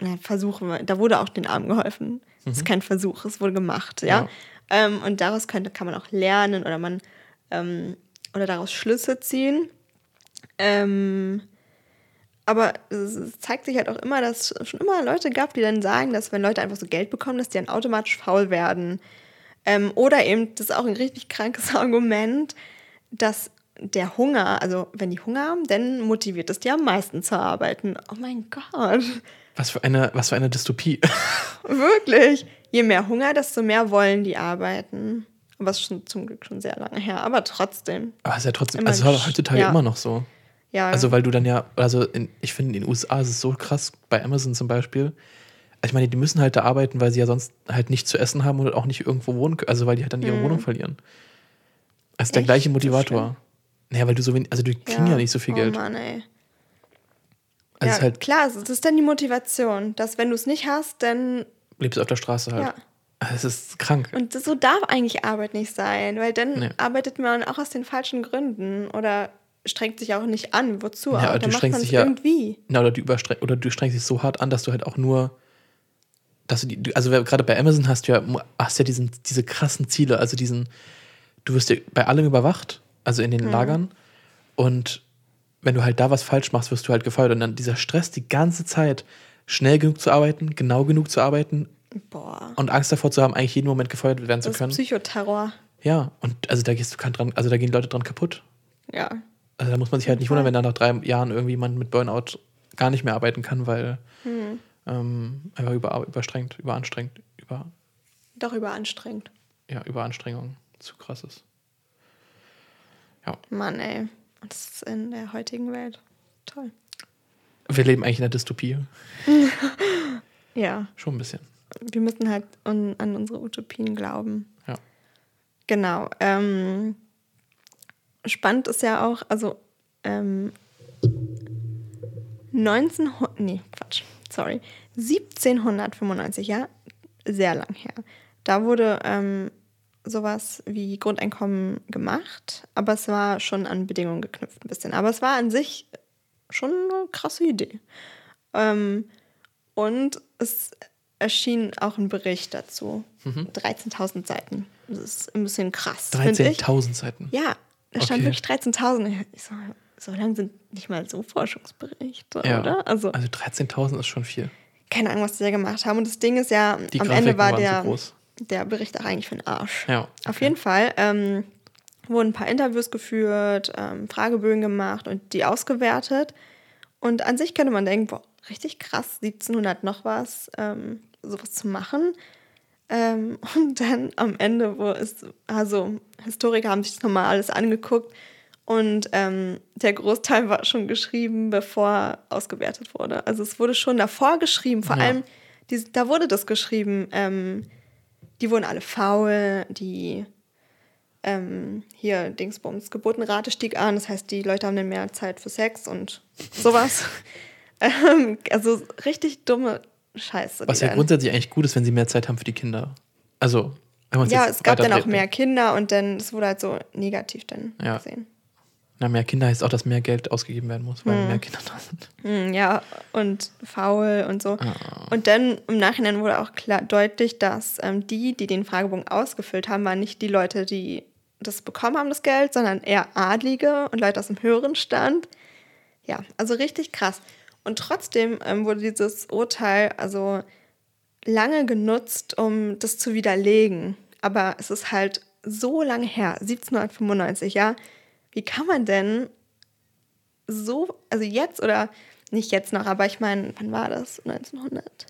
Speaker 2: na, Versuche, da wurde auch den Armen geholfen. Das ist kein Versuch, es wurde gemacht, ja.
Speaker 1: Ja.
Speaker 2: Ähm, und daraus könnte, kann man auch lernen oder man ähm, oder daraus Schlüsse ziehen. Ähm, aber es zeigt sich halt auch immer, dass es schon immer Leute gab, die dann sagen, dass wenn Leute einfach so Geld bekommen, dass die dann automatisch faul werden. Ähm, oder eben, das ist auch ein richtig krankes Argument, dass der Hunger, also wenn die Hunger haben, dann motiviert es die am meisten zu arbeiten. Oh mein Gott,
Speaker 1: Was für eine, was für eine Dystopie.
Speaker 2: wirklich. Je mehr Hunger, desto mehr wollen die arbeiten. Aber es ist schon zum Glück schon sehr lange her. Aber trotzdem.
Speaker 1: Aber es ist ja trotzdem, also
Speaker 2: gesch-
Speaker 1: heutzutage
Speaker 2: ja.
Speaker 1: immer noch so.
Speaker 2: Ja,
Speaker 1: Also, weil du dann ja, also in, ich finde, in den USA ist es so krass, bei Amazon zum Beispiel. Also ich meine, die müssen halt da arbeiten, weil sie ja sonst halt nichts zu essen haben und auch nicht irgendwo wohnen können. Also, weil die halt dann ihre
Speaker 2: Mhm.
Speaker 1: Wohnung verlieren. Das ist der
Speaker 2: Echt?
Speaker 1: gleiche
Speaker 2: So
Speaker 1: Motivator. Naja, weil du so wenig, also die kriegen ja, nicht so viel
Speaker 2: oh
Speaker 1: Geld.
Speaker 2: Mann, ey.
Speaker 1: Also
Speaker 2: ja,
Speaker 1: es ist halt,
Speaker 2: klar, das ist dann die Motivation, dass wenn du es nicht hast, dann
Speaker 1: lebst du auf der Straße halt.
Speaker 2: ja.
Speaker 1: Also Es ist krank.
Speaker 2: Und so darf eigentlich Arbeit nicht sein, weil dann
Speaker 1: Nee.
Speaker 2: arbeitet man auch aus den falschen Gründen oder strengt sich auch nicht an. Wozu?
Speaker 1: Ja, aber du strengst dich ja-
Speaker 2: irgendwie.
Speaker 1: Na, oder du oder du strengst dich so hart an, dass du halt auch nur, dass du die, also gerade bei Amazon hast du ja, hast ja diesen, diese krassen Ziele, also diesen, du wirst ja bei allem überwacht, also in den
Speaker 2: Mhm.
Speaker 1: Lagern und wenn du halt da was falsch machst, wirst du halt gefeuert und dann dieser Stress die ganze Zeit, schnell genug zu arbeiten, genau genug zu arbeiten
Speaker 2: Boah.
Speaker 1: und Angst davor zu haben, eigentlich jeden Moment gefeuert werden zu
Speaker 2: Das ist
Speaker 1: können.
Speaker 2: Psychoterror.
Speaker 1: Ja, und also da gehst du kann dran, also da gehen Leute dran kaputt.
Speaker 2: Ja.
Speaker 1: Also da muss man sich halt nicht wundern, wenn dann nach drei Jahren irgendwie jemand mit Burnout gar nicht mehr arbeiten kann, weil ähm, einfach über, überstrengt, überanstrengt, über,
Speaker 2: Doch überanstrengend.
Speaker 1: ja, Überanstrengung zu krass ist. Ja.
Speaker 2: Mann, ey. Das ist in der heutigen Welt toll.
Speaker 1: Wir leben eigentlich in der Dystopie.
Speaker 2: Ja.
Speaker 1: Schon ein bisschen.
Speaker 2: Wir müssen halt an, an unsere Utopien glauben.
Speaker 1: Ja.
Speaker 2: Genau. Ähm, spannend ist ja auch, also ähm, 1900, nee, Quatsch, sorry, 1795, ja, sehr lang her. Da wurde ähm, sowas wie Grundeinkommen gemacht, aber es war schon an Bedingungen geknüpft ein bisschen. Aber es war an sich schon eine krasse Idee. Ähm, und es erschien auch ein Bericht dazu. 13.000 Seiten. Das ist ein bisschen krass. find ich.
Speaker 1: 13.000 Seiten.
Speaker 2: Ja, da stand
Speaker 1: Okay.
Speaker 2: wirklich 13.000. Ich so, so lang sind nicht mal so Forschungsberichte,
Speaker 1: Ja.
Speaker 2: oder? Also,
Speaker 1: Also 13.000 ist schon viel.
Speaker 2: keine Ahnung, was die da gemacht haben. Und das Ding ist ja,
Speaker 1: Die
Speaker 2: am
Speaker 1: Grafiken
Speaker 2: Ende war der, der Bericht auch eigentlich für den Arsch.
Speaker 1: Ja.
Speaker 2: Auf jeden Fall ähm, wurden ein paar Interviews geführt, ähm, Fragebögen gemacht und die ausgewertet. Und an sich könnte man denken, boah, richtig krass, 1700 noch was, ähm, sowas zu machen. Ähm, und dann am Ende, wo es, also Historiker haben sich das nochmal alles angeguckt und ähm, der Großteil war schon geschrieben, bevor ausgewertet wurde. Also es wurde schon davor geschrieben, vor
Speaker 1: Ja.
Speaker 2: allem, die, da wurde das geschrieben, ähm, die wurden alle faul, die ähm, hier Dingsbums Geburtenrate stieg an, das heißt, die Leute haben dann mehr Zeit für Sex und sowas. ähm, also richtig dumme Scheiße.
Speaker 1: Was ja
Speaker 2: dann-
Speaker 1: grundsätzlich eigentlich gut ist, wenn sie mehr Zeit haben für die Kinder. Also, wenn man
Speaker 2: ja, es gab dann auch mehr Kinder und dann, es wurde halt so negativ dann
Speaker 1: Ja.
Speaker 2: gesehen.
Speaker 1: Na, mehr Kinder heißt auch, dass mehr Geld ausgegeben werden muss, weil mehr Kinder da sind.
Speaker 2: Hm, ja, und faul und so.
Speaker 1: Ah.
Speaker 2: Und dann im Nachhinein wurde auch klar deutlich, dass ähm, die, die den Fragebogen ausgefüllt haben, waren nicht die Leute, die das bekommen haben, das Geld, sondern eher Adlige und Leute aus dem höheren Stand. Ja, also richtig krass. Und trotzdem ähm, wurde dieses Urteil also lange genutzt, um das zu widerlegen. Aber es ist halt so lange her, 1795, ja. Wie kann man denn so, also jetzt oder nicht jetzt noch, aber ich meine, wann war das? 1990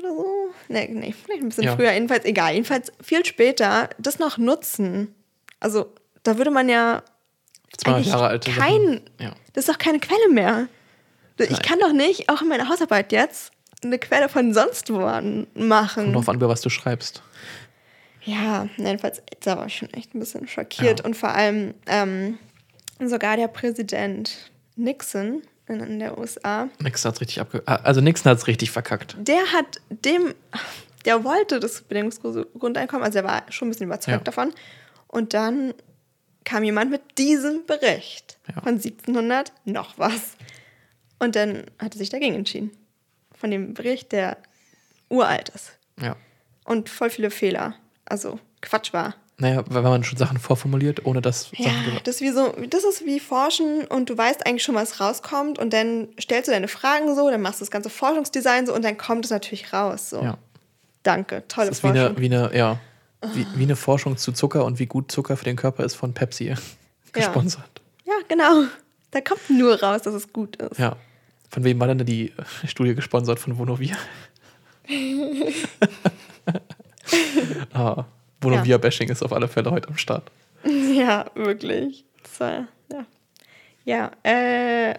Speaker 2: oder so? Nee, nee, vielleicht ein bisschen
Speaker 1: Ja.
Speaker 2: früher, jedenfalls egal. Jedenfalls viel später das noch nutzen. Also da würde man ja
Speaker 1: 200
Speaker 2: eigentlich
Speaker 1: Jahre alte
Speaker 2: kein.
Speaker 1: Ja.
Speaker 2: das ist doch keine Quelle mehr. Ich
Speaker 1: Nein.
Speaker 2: kann doch nicht, auch in meiner Hausarbeit jetzt, eine Quelle von sonst wo machen.
Speaker 1: Kommt drauf an, über was du schreibst.
Speaker 2: Ja, jedenfalls, da war ich schon echt ein bisschen schockiert.
Speaker 1: Ja.
Speaker 2: Und vor allem ähm, sogar der Präsident Nixon in, in der USA,
Speaker 1: Nixon hat's richtig abge... ah, Also Nixon hat's richtig verkackt.
Speaker 2: der hat dem, der wollte das bedingungslose Grundeinkommen, also er war schon ein bisschen überzeugt
Speaker 1: Ja.
Speaker 2: davon. Und dann kam jemand mit diesem Bericht
Speaker 1: Ja.
Speaker 2: von 1700 noch was. Und dann hat er sich dagegen entschieden. Von dem Bericht, der uralt ist.
Speaker 1: Ja.
Speaker 2: Und voll viele Fehler. Also Quatsch war.
Speaker 1: Naja, weil man schon Sachen vorformuliert, ohne dass
Speaker 2: Ja,
Speaker 1: Sachen...
Speaker 2: das ist wie so, das ist wie Forschen und du weißt eigentlich schon, was rauskommt und dann stellst du deine Fragen so, dann machst du das ganze Forschungsdesign so und dann kommt es natürlich raus. So.
Speaker 1: Ja.
Speaker 2: Danke, tolle
Speaker 1: Das ist wie
Speaker 2: Forschung.
Speaker 1: eine, wie eine, ja, wie, wie eine Forschung zu Zucker und wie gut Zucker für den Körper ist von Pepsi gesponsert.
Speaker 2: ja, genau. Da kommt nur raus, dass es gut ist.
Speaker 1: Ja. Von wem war denn die Studie gesponsert? Von Vonovia? ah, Vonovia-Bashing ist auf alle Fälle heute am Start.
Speaker 2: Ja, wirklich. War, ja. Ja, äh,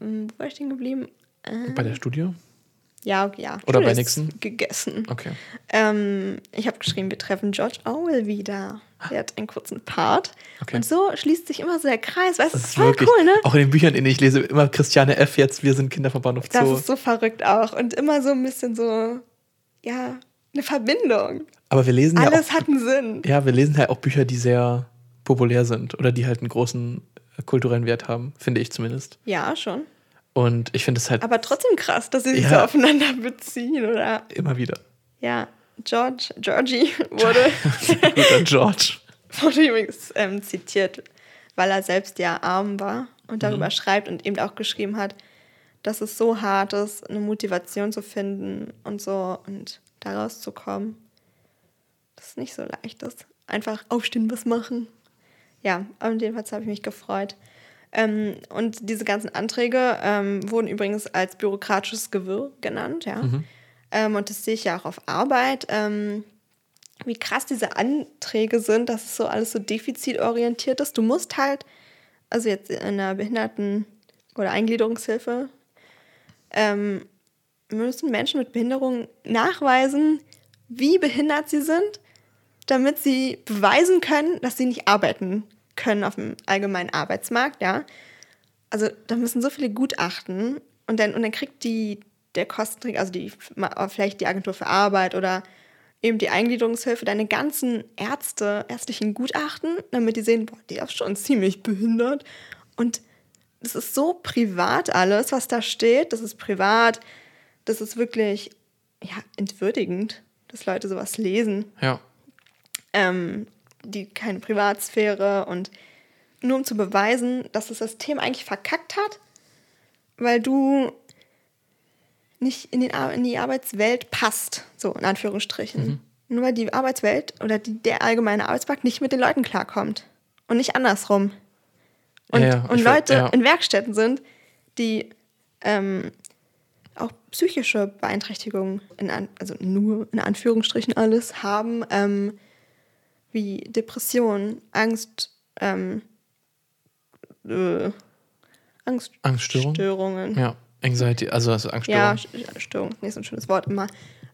Speaker 2: wo war ich denn geblieben? Äh,
Speaker 1: Bei der Studie?
Speaker 2: Ja, ja.
Speaker 1: Oder bei Nixon?
Speaker 2: Gegessen.
Speaker 1: Okay.
Speaker 2: Ähm, ich habe geschrieben, wir treffen George Orwell wieder. Er hat einen kurzen Part.
Speaker 1: Okay.
Speaker 2: Und so schließt sich immer so der Kreis. Weißt du,
Speaker 1: Das
Speaker 2: das
Speaker 1: ist
Speaker 2: voll
Speaker 1: wirklich,
Speaker 2: cool, ne?
Speaker 1: auch in den Büchern, in denen ich lese, immer Christiane F. jetzt, wir sind Kinder vom Bahnhof
Speaker 2: Das
Speaker 1: Zoo.
Speaker 2: ist so verrückt auch. Und immer so ein bisschen so, ja, eine Verbindung.
Speaker 1: Aber wir lesen ja
Speaker 2: Alles
Speaker 1: auch,
Speaker 2: hat einen Sinn.
Speaker 1: ja, wir lesen halt auch Bücher, die sehr populär sind oder die halt einen großen äh, kulturellen Wert haben, finde ich zumindest.
Speaker 2: Ja, schon.
Speaker 1: Und ich finde es halt
Speaker 2: Aber trotzdem krass, dass sie sich
Speaker 1: Ja.
Speaker 2: so aufeinander beziehen, oder?
Speaker 1: immer wieder.
Speaker 2: Ja, George, Georgie wurde,
Speaker 1: Guter George.
Speaker 2: wurde übrigens ähm, zitiert, weil er selbst ja arm war und darüber
Speaker 1: Mhm.
Speaker 2: schreibt und eben auch geschrieben hat, dass es so hart ist, eine Motivation zu finden und so und da rauszukommen. Das ist nicht so leicht ist. Einfach aufstehen, was machen. Ja, und jedenfalls habe ich mich gefreut. Ähm, und diese ganzen Anträge ähm, wurden übrigens als bürokratisches Gewirr genannt, ja. Ähm, und das sehe ich ja auch auf Arbeit, ähm, wie krass diese Anträge sind, dass es so alles so defizitorientiert ist. Du musst halt, also jetzt in einer Behinderten- oder Eingliederungshilfe, ähm, müssen Menschen mit Behinderung nachweisen, wie behindert sie sind, damit sie beweisen können, dass sie nicht arbeiten können auf dem allgemeinen Arbeitsmarkt, ja. Also da müssen so viele Gutachten und dann, und dann kriegt die, der Kostenträger, also die, vielleicht die Agentur für Arbeit oder eben die Eingliederungshilfe, deine ganzen Ärzte, ärztlichen Gutachten, damit die sehen, boah, die ist schon ziemlich behindert. Und das ist so privat alles, was da steht. Das ist privat. Das ist wirklich, ja, entwürdigend, dass Leute sowas lesen
Speaker 1: Ja.
Speaker 2: ähm, die keine Privatsphäre und nur um zu beweisen, dass das System eigentlich verkackt hat, weil du nicht in, den, in die Arbeitswelt passt, so in Anführungsstrichen. Nur weil die Arbeitswelt oder die, der allgemeine Arbeitsmarkt nicht mit den Leuten klarkommt und nicht andersrum. Und,
Speaker 1: Ja,
Speaker 2: und Leute
Speaker 1: ja.
Speaker 2: in Werkstätten sind, die ähm, auch psychische Beeinträchtigungen, in an, also nur in Anführungsstrichen alles, haben, ähm, wie Depression, Angst, ähm, äh,
Speaker 1: Angststörung?
Speaker 2: Angststörungen.
Speaker 1: Ja. Anxiety, also, also Angststörung.
Speaker 2: Ja, Störung, nicht so ein schönes Wort immer.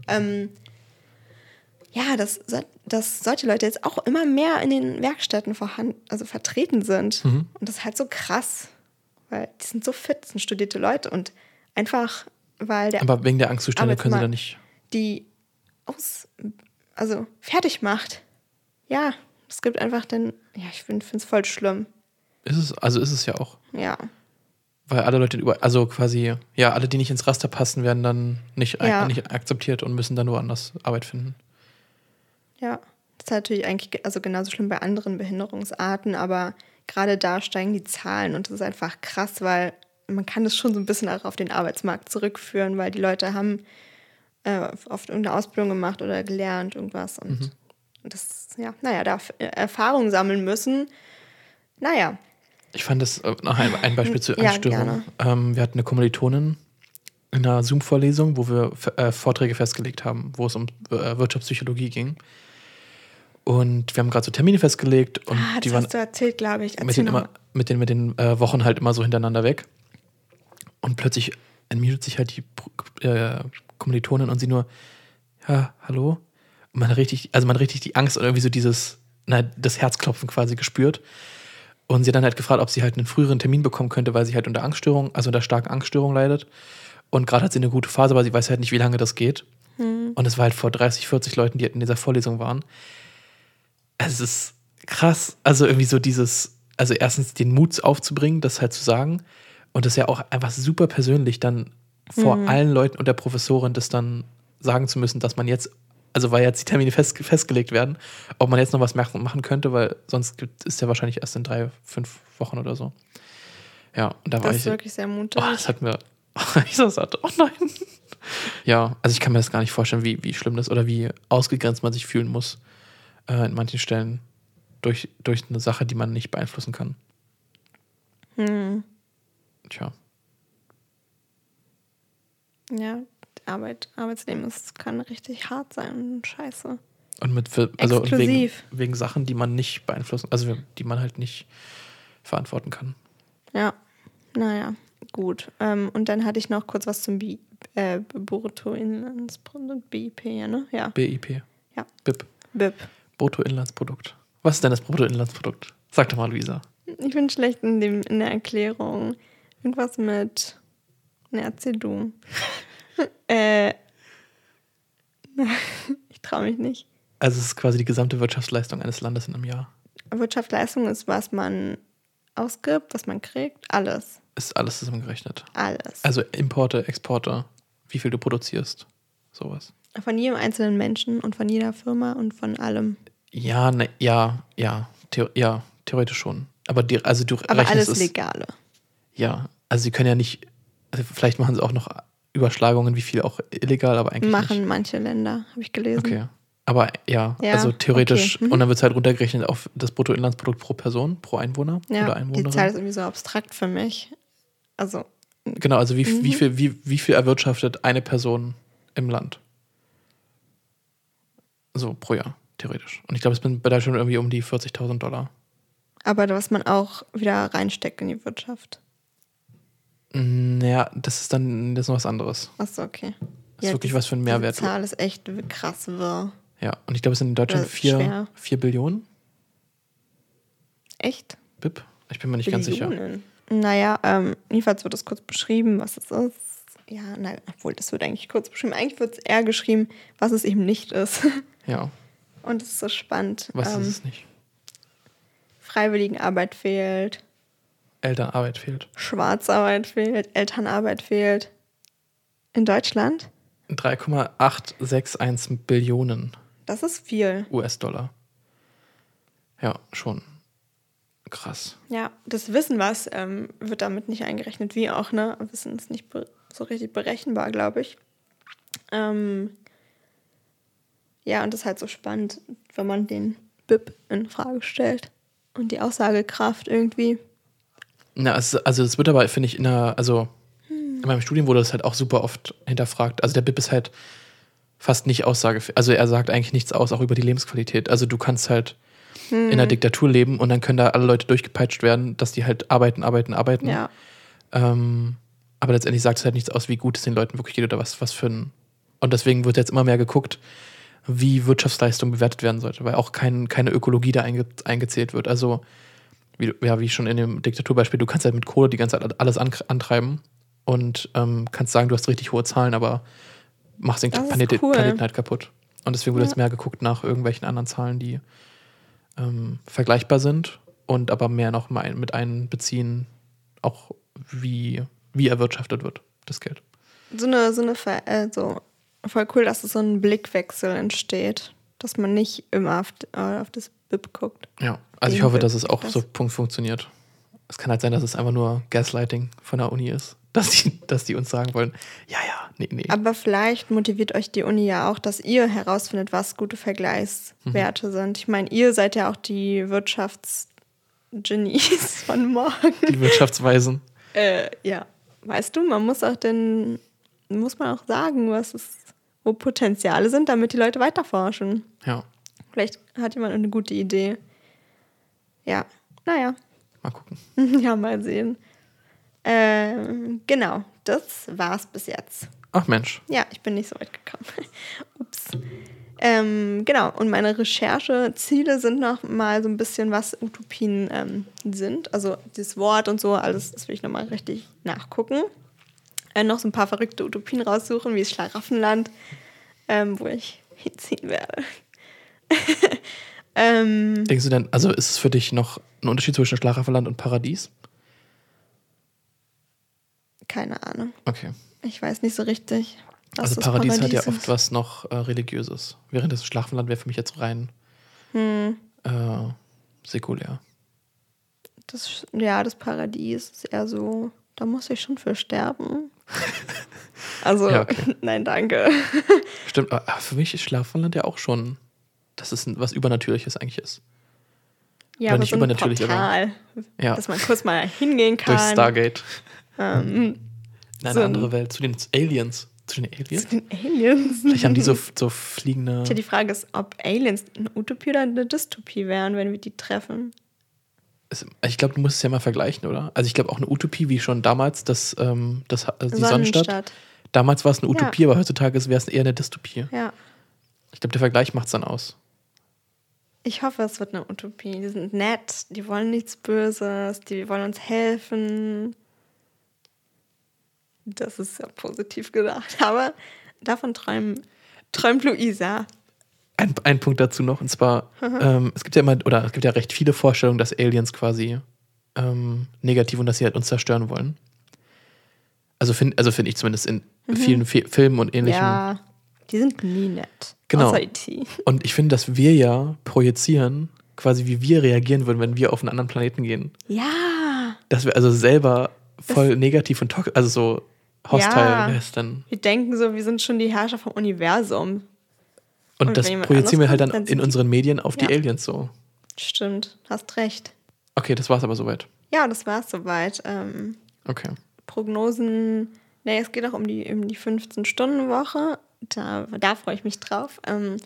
Speaker 2: Ähm, ja, dass, dass solche Leute jetzt auch immer mehr in den Werkstätten vorhanden, also vertreten sind.
Speaker 1: Mhm.
Speaker 2: Und das ist halt so krass, weil die sind so fit, das sind studierte Leute und einfach, weil der
Speaker 1: Aber wegen der Angstzustände können sie da nicht.
Speaker 2: die aus, also fertig macht. Ja, es gibt einfach dann, ja, ich finde es voll schlimm.
Speaker 1: Ist es, also ist es ja auch.
Speaker 2: Ja,
Speaker 1: Weil alle Leute über, also quasi, ja, alle, die nicht ins Raster passen, werden dann nicht,
Speaker 2: Ja.
Speaker 1: nicht akzeptiert und müssen dann woanders Arbeit finden.
Speaker 2: ja. Das ist natürlich eigentlich ge- also genauso schlimm bei anderen Behinderungsarten, aber gerade da steigen die Zahlen und das ist einfach krass, weil man kann das schon so ein bisschen auch auf den Arbeitsmarkt zurückführen, weil die Leute haben äh, oft irgendeine Ausbildung gemacht oder gelernt, irgendwas und,
Speaker 1: Mhm.
Speaker 2: Und das, ja, naja, da F- Erfahrung sammeln müssen. Naja,
Speaker 1: Ich fand das äh, noch ein, ein Beispiel zur
Speaker 2: Ja,
Speaker 1: Angststörung. Ähm, wir hatten eine Kommilitonin in einer Zoom-Vorlesung, wo wir äh, Vorträge festgelegt haben, wo es um äh, Wirtschaftspsychologie ging. Und wir haben gerade so Termine festgelegt und
Speaker 2: ah,
Speaker 1: die waren
Speaker 2: erzählt, glaube ich.
Speaker 1: mit den, immer, mit den, mit den äh, Wochen halt immer so hintereinander weg. Und plötzlich entmutet sich halt die äh, Kommilitonin und sie nur, ja, hallo? Man hat richtig, also man hat richtig die Angst und irgendwie so dieses, na, das Herzklopfen quasi gespürt. Und sie hat dann halt gefragt, ob sie halt einen früheren Termin bekommen könnte, weil sie halt unter Angststörung, also unter starken Angststörung leidet. Und gerade hat sie eine gute Phase, aber sie weiß halt nicht, wie lange das geht. Und es war halt vor 30, 40 Leuten, die halt in dieser Vorlesung waren. Es ist krass. Also irgendwie so dieses, also erstens den Mut aufzubringen, das halt zu sagen. Und das ist ja auch einfach super persönlich, dann vor allen Leuten und der Professorin das dann sagen zu müssen, dass man jetzt, also weil jetzt die Termine fest, festgelegt werden, ob man jetzt noch was machen könnte, weil sonst gibt, ist der wahrscheinlich erst in drei, fünf Wochen oder so. Ja, und da war
Speaker 2: Das
Speaker 1: ich.
Speaker 2: ist wirklich sehr mutig.
Speaker 1: Oh, das hat mir. ich so sagte, oh nein. Ja, also ich kann mir das gar nicht vorstellen, wie, wie schlimm das oder wie ausgegrenzt man sich fühlen muss äh, in manchen Stellen durch, durch eine Sache, die man nicht beeinflussen kann.
Speaker 2: Hm.
Speaker 1: Tja.
Speaker 2: Ja, Arbeit, Arbeitsleben ist, kann richtig hart sein und scheiße.
Speaker 1: Und mit also und wegen, wegen Sachen, die man nicht beeinflussen, also die man halt nicht verantworten kann.
Speaker 2: Ja, naja, gut. Ähm, und dann hatte ich noch kurz was zum B äh, Bruttoinlandsprodukt, BIP, ne? Ja,
Speaker 1: BIP.
Speaker 2: Ja.
Speaker 1: BIP.
Speaker 2: BIP.
Speaker 1: Bruttoinlandsprodukt. Was ist denn das Bruttoinlandsprodukt? Sag doch mal, Luisa.
Speaker 2: Ich bin schlecht in, dem, in der Erklärung. Irgendwas mit. Ne, erzähl du. äh. ich traue mich nicht.
Speaker 1: Also es ist quasi die gesamte Wirtschaftsleistung eines Landes in einem Jahr.
Speaker 2: Wirtschaftsleistung ist, was man ausgibt, was man kriegt. Alles.
Speaker 1: Ist alles zusammengerechnet.
Speaker 2: Alles.
Speaker 1: Also Importe, Exporte, wie viel du produzierst, sowas.
Speaker 2: Von jedem einzelnen Menschen und von jeder Firma und von allem.
Speaker 1: Ja, ne, ja, ja, Theo ja, theoretisch schon. Aber die, also du
Speaker 2: Aber alles
Speaker 1: es,
Speaker 2: Legale.
Speaker 1: Ja, also sie können ja nicht, also vielleicht machen sie auch noch Überschlagungen, wie viel auch illegal, aber eigentlich
Speaker 2: Machen manche Länder, habe ich
Speaker 1: nicht.
Speaker 2: gelesen.
Speaker 1: Okay. Aber ja,
Speaker 2: Ja,
Speaker 1: also theoretisch,
Speaker 2: okay, mhm.
Speaker 1: und dann wird es halt runtergerechnet auf das Bruttoinlandsprodukt pro Person, pro Einwohner
Speaker 2: Ja,
Speaker 1: oder
Speaker 2: die
Speaker 1: Einwohnerin.
Speaker 2: Zahl ist irgendwie so abstrakt für mich. Also,
Speaker 1: Genau, also wie,
Speaker 2: Mhm.
Speaker 1: wie, viel, wie, wie viel erwirtschaftet eine Person im Land? So pro Jahr, theoretisch. Und ich glaube, es bin bei Deutschland irgendwie um die 40.000 Dollar.
Speaker 2: aber was man auch wieder reinsteckt in die Wirtschaft.
Speaker 1: Naja, das ist dann das ist noch was anderes.
Speaker 2: Achso, okay.
Speaker 1: Das ist wirklich was für ein Mehrwert.
Speaker 2: Die Zahl ist echt krass wirr.
Speaker 1: Ja, und ich glaube, es sind in Deutschland
Speaker 2: Oder
Speaker 1: vier,
Speaker 2: schwer.
Speaker 1: vier Billionen
Speaker 2: Echt?
Speaker 1: BIP. Ich bin mir nicht ganz sicher.
Speaker 2: Billionen. Naja, ähm, jedenfalls wird es kurz beschrieben, was es ist. Ja, nein, obwohl das wird eigentlich kurz beschrieben. Eigentlich wird es eher geschrieben, was es eben nicht ist.
Speaker 1: Ja,
Speaker 2: Und es ist so spannend.
Speaker 1: was
Speaker 2: ähm,
Speaker 1: ist es nicht?
Speaker 2: Freiwilligenarbeit fehlt,
Speaker 1: Elternarbeit fehlt.
Speaker 2: Schwarzarbeit fehlt, Elternarbeit fehlt. In Deutschland?
Speaker 1: 3,861 Billionen
Speaker 2: Das ist viel.
Speaker 1: US-Dollar. Ja, schon. Krass.
Speaker 2: Ja, das Wissen was ähm, wird damit nicht eingerechnet, wie auch, ne? Wissen ist nicht so richtig berechenbar, glaube ich. Ähm, ja, und das ist halt so spannend, wenn man den BIP in Frage stellt und die Aussagekraft irgendwie.
Speaker 1: Na, es, also es wird aber, finde ich, in der, also
Speaker 2: Hm.
Speaker 1: in meinem Studium wurde das halt auch super oft hinterfragt. Also der BIP ist halt fast nicht aussagefähig. Also er sagt eigentlich nichts aus, auch über die Lebensqualität. Also du kannst halt
Speaker 2: Hm.
Speaker 1: in der Diktatur leben und dann können da alle Leute durchgepeitscht werden, dass die halt arbeiten, arbeiten, arbeiten.
Speaker 2: Ja,
Speaker 1: Ähm, aber letztendlich sagt es halt nichts aus, wie gut es den Leuten wirklich geht oder was, was für ein. Und deswegen wird jetzt immer mehr geguckt, wie Wirtschaftsleistung bewertet werden sollte, weil auch kein, keine Ökologie da einge, eingezählt wird. Also, wie, ja, wie schon in dem Diktaturbeispiel, du kannst halt mit Kohle die ganze Zeit alles an, antreiben und ähm, kannst sagen, du hast richtig hohe Zahlen, aber machst den Planeten,
Speaker 2: cool.
Speaker 1: Planeten halt kaputt. Und deswegen wurde
Speaker 2: Ja.
Speaker 1: jetzt mehr geguckt nach irgendwelchen anderen Zahlen, die ähm, vergleichbar sind und aber mehr noch mal mit einbeziehen, auch wie, wie erwirtschaftet wird, das Geld.
Speaker 2: so eine, so eine, Ver äh, so voll cool, dass es so ein Blickwechsel entsteht, dass man nicht immer auf, auf das BIP guckt.
Speaker 1: Ja, also ich hoffe, dass es
Speaker 2: das-
Speaker 1: auch so Punkt funktioniert. Es kann halt sein, dass es einfach nur Gaslighting von der Uni ist, dass die, dass die uns sagen wollen, ja, ja, nee, nee.
Speaker 2: Aber vielleicht motiviert euch die Uni ja auch, dass ihr herausfindet, was gute
Speaker 1: Mhm.
Speaker 2: Vergleichswerte sind. Ich meine, ihr seid ja auch die Wirtschaftsgenies von morgen.
Speaker 1: Die Wirtschaftsweisen.
Speaker 2: Äh, ja, weißt du, man muss auch den, muss man auch sagen, was es, wo Potenziale sind, damit die Leute weiterforschen.
Speaker 1: Ja,
Speaker 2: Vielleicht hat jemand eine gute Idee. Ja, naja,
Speaker 1: mal gucken.
Speaker 2: ja, mal sehen. Ähm, genau, das war's bis jetzt.
Speaker 1: Ach Mensch,
Speaker 2: Ja, ich bin nicht so weit gekommen. Ups. Ähm, genau, und meine Rechercheziele sind noch mal so ein bisschen, was Utopien ähm, sind. Also das Wort und so, alles, das will ich noch mal richtig nachgucken. Äh, noch so ein paar verrückte Utopien raussuchen, wie das Schlaraffenland, ähm, wo ich hinziehen werde. ähm,
Speaker 1: denkst du denn, also ist es für dich noch ein Unterschied zwischen Schlaraffenland und Paradies?
Speaker 2: keine Ahnung.
Speaker 1: Okay.
Speaker 2: Ich weiß nicht so richtig.
Speaker 1: also
Speaker 2: das
Speaker 1: Paradies, hat ja
Speaker 2: ist.
Speaker 1: oft was noch äh, Religiöses. Während das Schlaraffenland wäre für mich jetzt rein
Speaker 2: Hm.
Speaker 1: äh, säkulär.
Speaker 2: Das, ja, das Paradies ist eher so, da muss ich schon für sterben. Also,
Speaker 1: Ja, okay.
Speaker 2: nein, danke.
Speaker 1: Stimmt, aber für mich ist Schlaraffenland ja auch schon, dass es was Übernatürliches eigentlich ist.
Speaker 2: Ja,
Speaker 1: Oder
Speaker 2: aber
Speaker 1: nicht
Speaker 2: so ein
Speaker 1: übernatürlich, aber-
Speaker 2: Portal,
Speaker 1: Ja,
Speaker 2: dass man kurz mal hingehen
Speaker 1: durch
Speaker 2: kann.
Speaker 1: Stargate.
Speaker 2: Ähm,
Speaker 1: In eine
Speaker 2: So
Speaker 1: andere Welt, zu den Aliens. Zu den Aliens?
Speaker 2: Zu den Aliens.
Speaker 1: Vielleicht haben die so, so fliegende.
Speaker 2: Tja, die Frage ist, ob Aliens eine Utopie oder eine Dystopie wären, wenn wir die treffen.
Speaker 1: Es- Ich glaube, du musst es ja mal vergleichen, oder? Also ich glaube auch eine Utopie wie schon damals, das, ähm, das, also die Sonnenstadt. Damals war es eine Utopie, aber heutzutage wäre es eher eine Dystopie.
Speaker 2: Ja.
Speaker 1: Ich glaube, der Vergleich macht es dann aus.
Speaker 2: Ich hoffe, es wird eine Utopie. Die sind nett, die wollen nichts Böses, die wollen uns helfen. Das ist ja positiv gedacht. Aber davon träumen, träumt Luisa.
Speaker 1: Ein, ein Punkt dazu noch, und zwar, ähm, es gibt ja immer, oder es gibt ja recht viele Vorstellungen, dass Aliens quasi ähm, negativ und dass sie halt uns zerstören wollen. Also finde also find ich zumindest in vielen Fi Filmen und ähnlichem.
Speaker 2: Ja, die sind nie nett.
Speaker 1: Genau.
Speaker 2: Außer E IT.
Speaker 1: Und ich finde, dass wir ja projizieren, quasi wie wir reagieren würden, wenn wir auf einen anderen Planeten gehen.
Speaker 2: Ja,
Speaker 1: Dass wir also selber voll negativ und toxisch, also so hostile
Speaker 2: Ja.
Speaker 1: dann.
Speaker 2: wir denken so, wir sind schon die Herrscher vom Universum.
Speaker 1: Und,
Speaker 2: Und
Speaker 1: das projizieren wir halt dann
Speaker 2: dann
Speaker 1: in
Speaker 2: die-
Speaker 1: unseren Medien auf die
Speaker 2: Ja.
Speaker 1: Aliens so.
Speaker 2: Stimmt, hast recht.
Speaker 1: Okay, das war's aber soweit.
Speaker 2: Ja, das war's soweit. Ähm,
Speaker 1: Okay.
Speaker 2: Prognosen, nee, es geht auch um die, um die 15-Stunden-Woche. Da, da freue ich mich drauf. Ähm,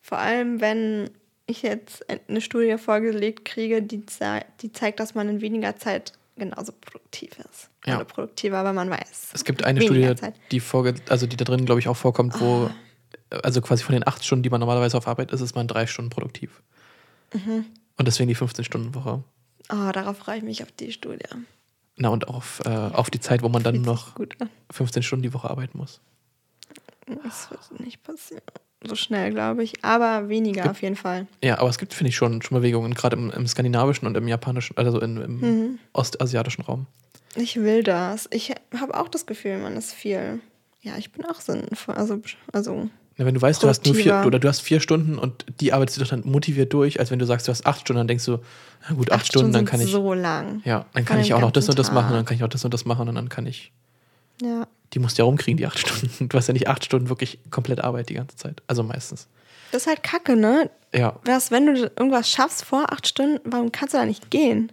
Speaker 2: vor allem, wenn ich jetzt eine Studie vorgelegt kriege, die, zei die zeigt, dass man in weniger Zeit genauso produktiv ist.
Speaker 1: Ja.
Speaker 2: Oder produktiver, aber man weiß.
Speaker 1: Es gibt eine Studie,
Speaker 2: Zeit.
Speaker 1: die vorge also die da drin, glaube ich, auch vorkommt, wo, also quasi von den acht Stunden, die man normalerweise auf Arbeit ist, ist man drei Stunden produktiv.
Speaker 2: Mhm.
Speaker 1: Und deswegen die 15-Stunden-Woche.
Speaker 2: Oh, darauf freue ich mich auf die Studie.
Speaker 1: Na, und auch auf, äh, auf die Zeit, wo man dann noch
Speaker 2: sich gut an.
Speaker 1: 15 Stunden die Woche arbeiten muss.
Speaker 2: Das wird nicht passieren. So schnell, glaube ich. Aber weniger
Speaker 1: gibt-
Speaker 2: auf jeden Fall.
Speaker 1: Ja, aber es gibt, finde ich, schon, schon Bewegungen, gerade im, im skandinavischen und im japanischen, also in, im
Speaker 2: Mhm.
Speaker 1: ostasiatischen Raum.
Speaker 2: Ich will das. Ich habe auch das Gefühl, man ist viel. Ja, ich bin auch sinnvoll. Also, also
Speaker 1: Na, wenn du weißt, du hast nur vier, oder du hast vier Stunden und die arbeitest du doch dann motiviert durch, als wenn du sagst, du hast acht Stunden, dann denkst du, na gut, acht, Stunden, dann kann ich,
Speaker 2: so lang.
Speaker 1: ja, dann kann ich auch noch das und das machen, dann kann ich auch das und das machen und dann kann ich,
Speaker 2: Ja.
Speaker 1: Die musst du ja rumkriegen, die acht Stunden. Du hast ja nicht acht Stunden wirklich komplett Arbeit die ganze Zeit, also meistens.
Speaker 2: Das ist halt kacke, ne?
Speaker 1: Ja,
Speaker 2: Was, wenn du irgendwas schaffst vor acht Stunden, warum kannst du da nicht gehen?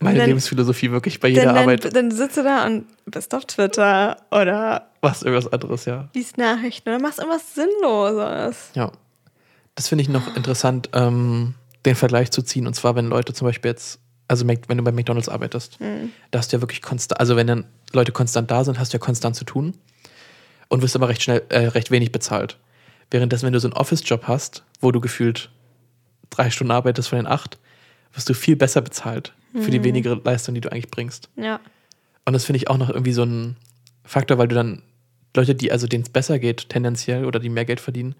Speaker 1: meine
Speaker 2: Dann-
Speaker 1: Lebensphilosophie wirklich bei jeder
Speaker 2: Dann,
Speaker 1: Arbeit,
Speaker 2: dann, dann sitzt du da und bist auf Twitter oder
Speaker 1: was irgendwas anderes, ja.
Speaker 2: liest Nachrichten oder machst irgendwas Sinnloses.
Speaker 1: Ja. Das finde ich noch interessant, ähm, den Vergleich zu ziehen. Und zwar, wenn Leute zum Beispiel jetzt, also wenn du bei McDonalds arbeitest, da hast du ja wirklich konstant, also wenn dann Leute konstant da sind, hast du ja konstant zu tun und wirst aber recht schnell, äh, recht wenig bezahlt. Währenddessen, wenn du so einen Office-Job hast, wo du gefühlt drei Stunden arbeitest von den acht, wirst du viel besser bezahlt für die wenige Leistung, die du eigentlich bringst.
Speaker 2: Ja.
Speaker 1: Und das finde ich auch noch irgendwie so ein Faktor, weil du dann Leute, die also denen es besser geht, tendenziell oder die mehr Geld verdienen,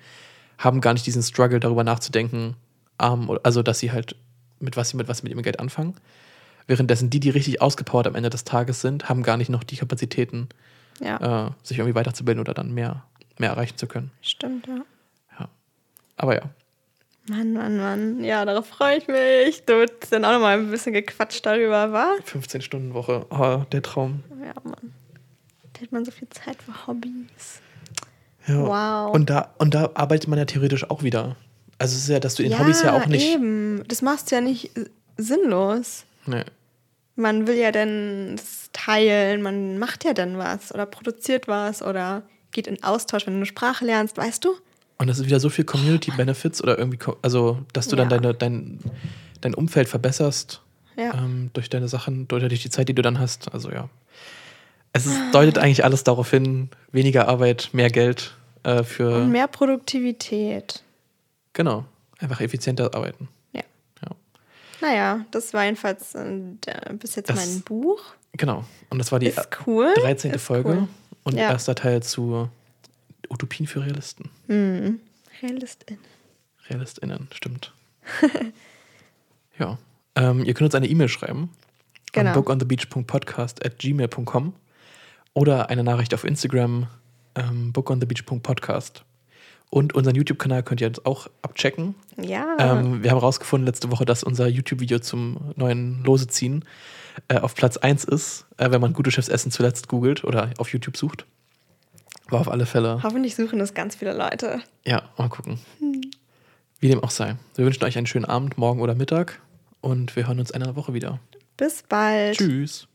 Speaker 1: haben gar nicht diesen Struggle darüber nachzudenken, oder- also dass sie halt mit was sie mit was sie mit ihrem Geld anfangen. Währenddessen die, die richtig ausgepowert am Ende des Tages sind, haben gar nicht noch die Kapazitäten,
Speaker 2: Ja.
Speaker 1: äh, sich irgendwie weiterzubilden oder dann mehr, mehr erreichen zu können.
Speaker 2: Stimmt, ja.
Speaker 1: Aber ja,
Speaker 2: Mann, Mann, Mann. Ja, darauf freue ich mich. Du hast dann auch noch mal ein bisschen gequatscht darüber, war?
Speaker 1: 15 Stunden Woche, oh, der Traum.
Speaker 2: Ja, Mann. Da hat man so viel Zeit für Hobbys.
Speaker 1: Ja.
Speaker 2: Wow.
Speaker 1: Und da, und da arbeitet man ja theoretisch auch wieder. Also es ist ja, dass du in Hobbys ja auch nicht.
Speaker 2: eben. Das machst du ja nicht äh, sinnlos.
Speaker 1: Nee.
Speaker 2: Man will ja dann teilen, man macht ja dann was oder produziert was oder geht in Austausch, wenn du eine Sprache lernst, weißt du?
Speaker 1: Und das ist wieder so viel Community Benefits oder irgendwie, also dass du dann
Speaker 2: Ja.
Speaker 1: deine, dein, dein Umfeld verbesserst
Speaker 2: Ja.
Speaker 1: ähm, durch deine Sachen, durch, durch die Zeit, die du dann hast. Also ja. Es ist, deutet eigentlich alles darauf hin, weniger Arbeit, mehr Geld äh, für,
Speaker 2: Und mehr Produktivität.
Speaker 1: Genau, einfach effizienter arbeiten.
Speaker 2: Ja.
Speaker 1: Ja.
Speaker 2: Naja, das war jedenfalls äh, bis jetzt
Speaker 1: Das-
Speaker 2: mein Buch.
Speaker 1: Genau. Und das war die
Speaker 2: Ist cool.
Speaker 1: 13.
Speaker 2: Ist
Speaker 1: Folge
Speaker 2: cool.
Speaker 1: und
Speaker 2: Ja.
Speaker 1: erster Teil zu Utopien für Realisten.
Speaker 2: Mhm. Realistin.
Speaker 1: RealistInnen, stimmt. ja. Ähm, ihr könnt uns eine E-Mail schreiben
Speaker 2: Genau.
Speaker 1: an bookonthebeach.podcast at gmail.com oder eine Nachricht auf Instagram ähm, bookonthebeach.podcast. Und unseren YouTube-Kanal könnt ihr jetzt auch abchecken.
Speaker 2: Ja.
Speaker 1: Ähm, wir haben herausgefunden letzte Woche, dass unser YouTube-Video zum neuen Lose ziehen äh, auf Platz 1 ist, äh, wenn man gute Chefs Essen zuletzt googelt oder auf YouTube sucht. War auf alle Fälle.
Speaker 2: Hoffentlich suchen das ganz viele Leute.
Speaker 1: Ja, mal gucken. Wie dem auch sei. Wir wünschen euch einen schönen Abend, morgen oder Mittag und wir hören uns in einer Woche wieder.
Speaker 2: Bis bald.
Speaker 1: Tschüss.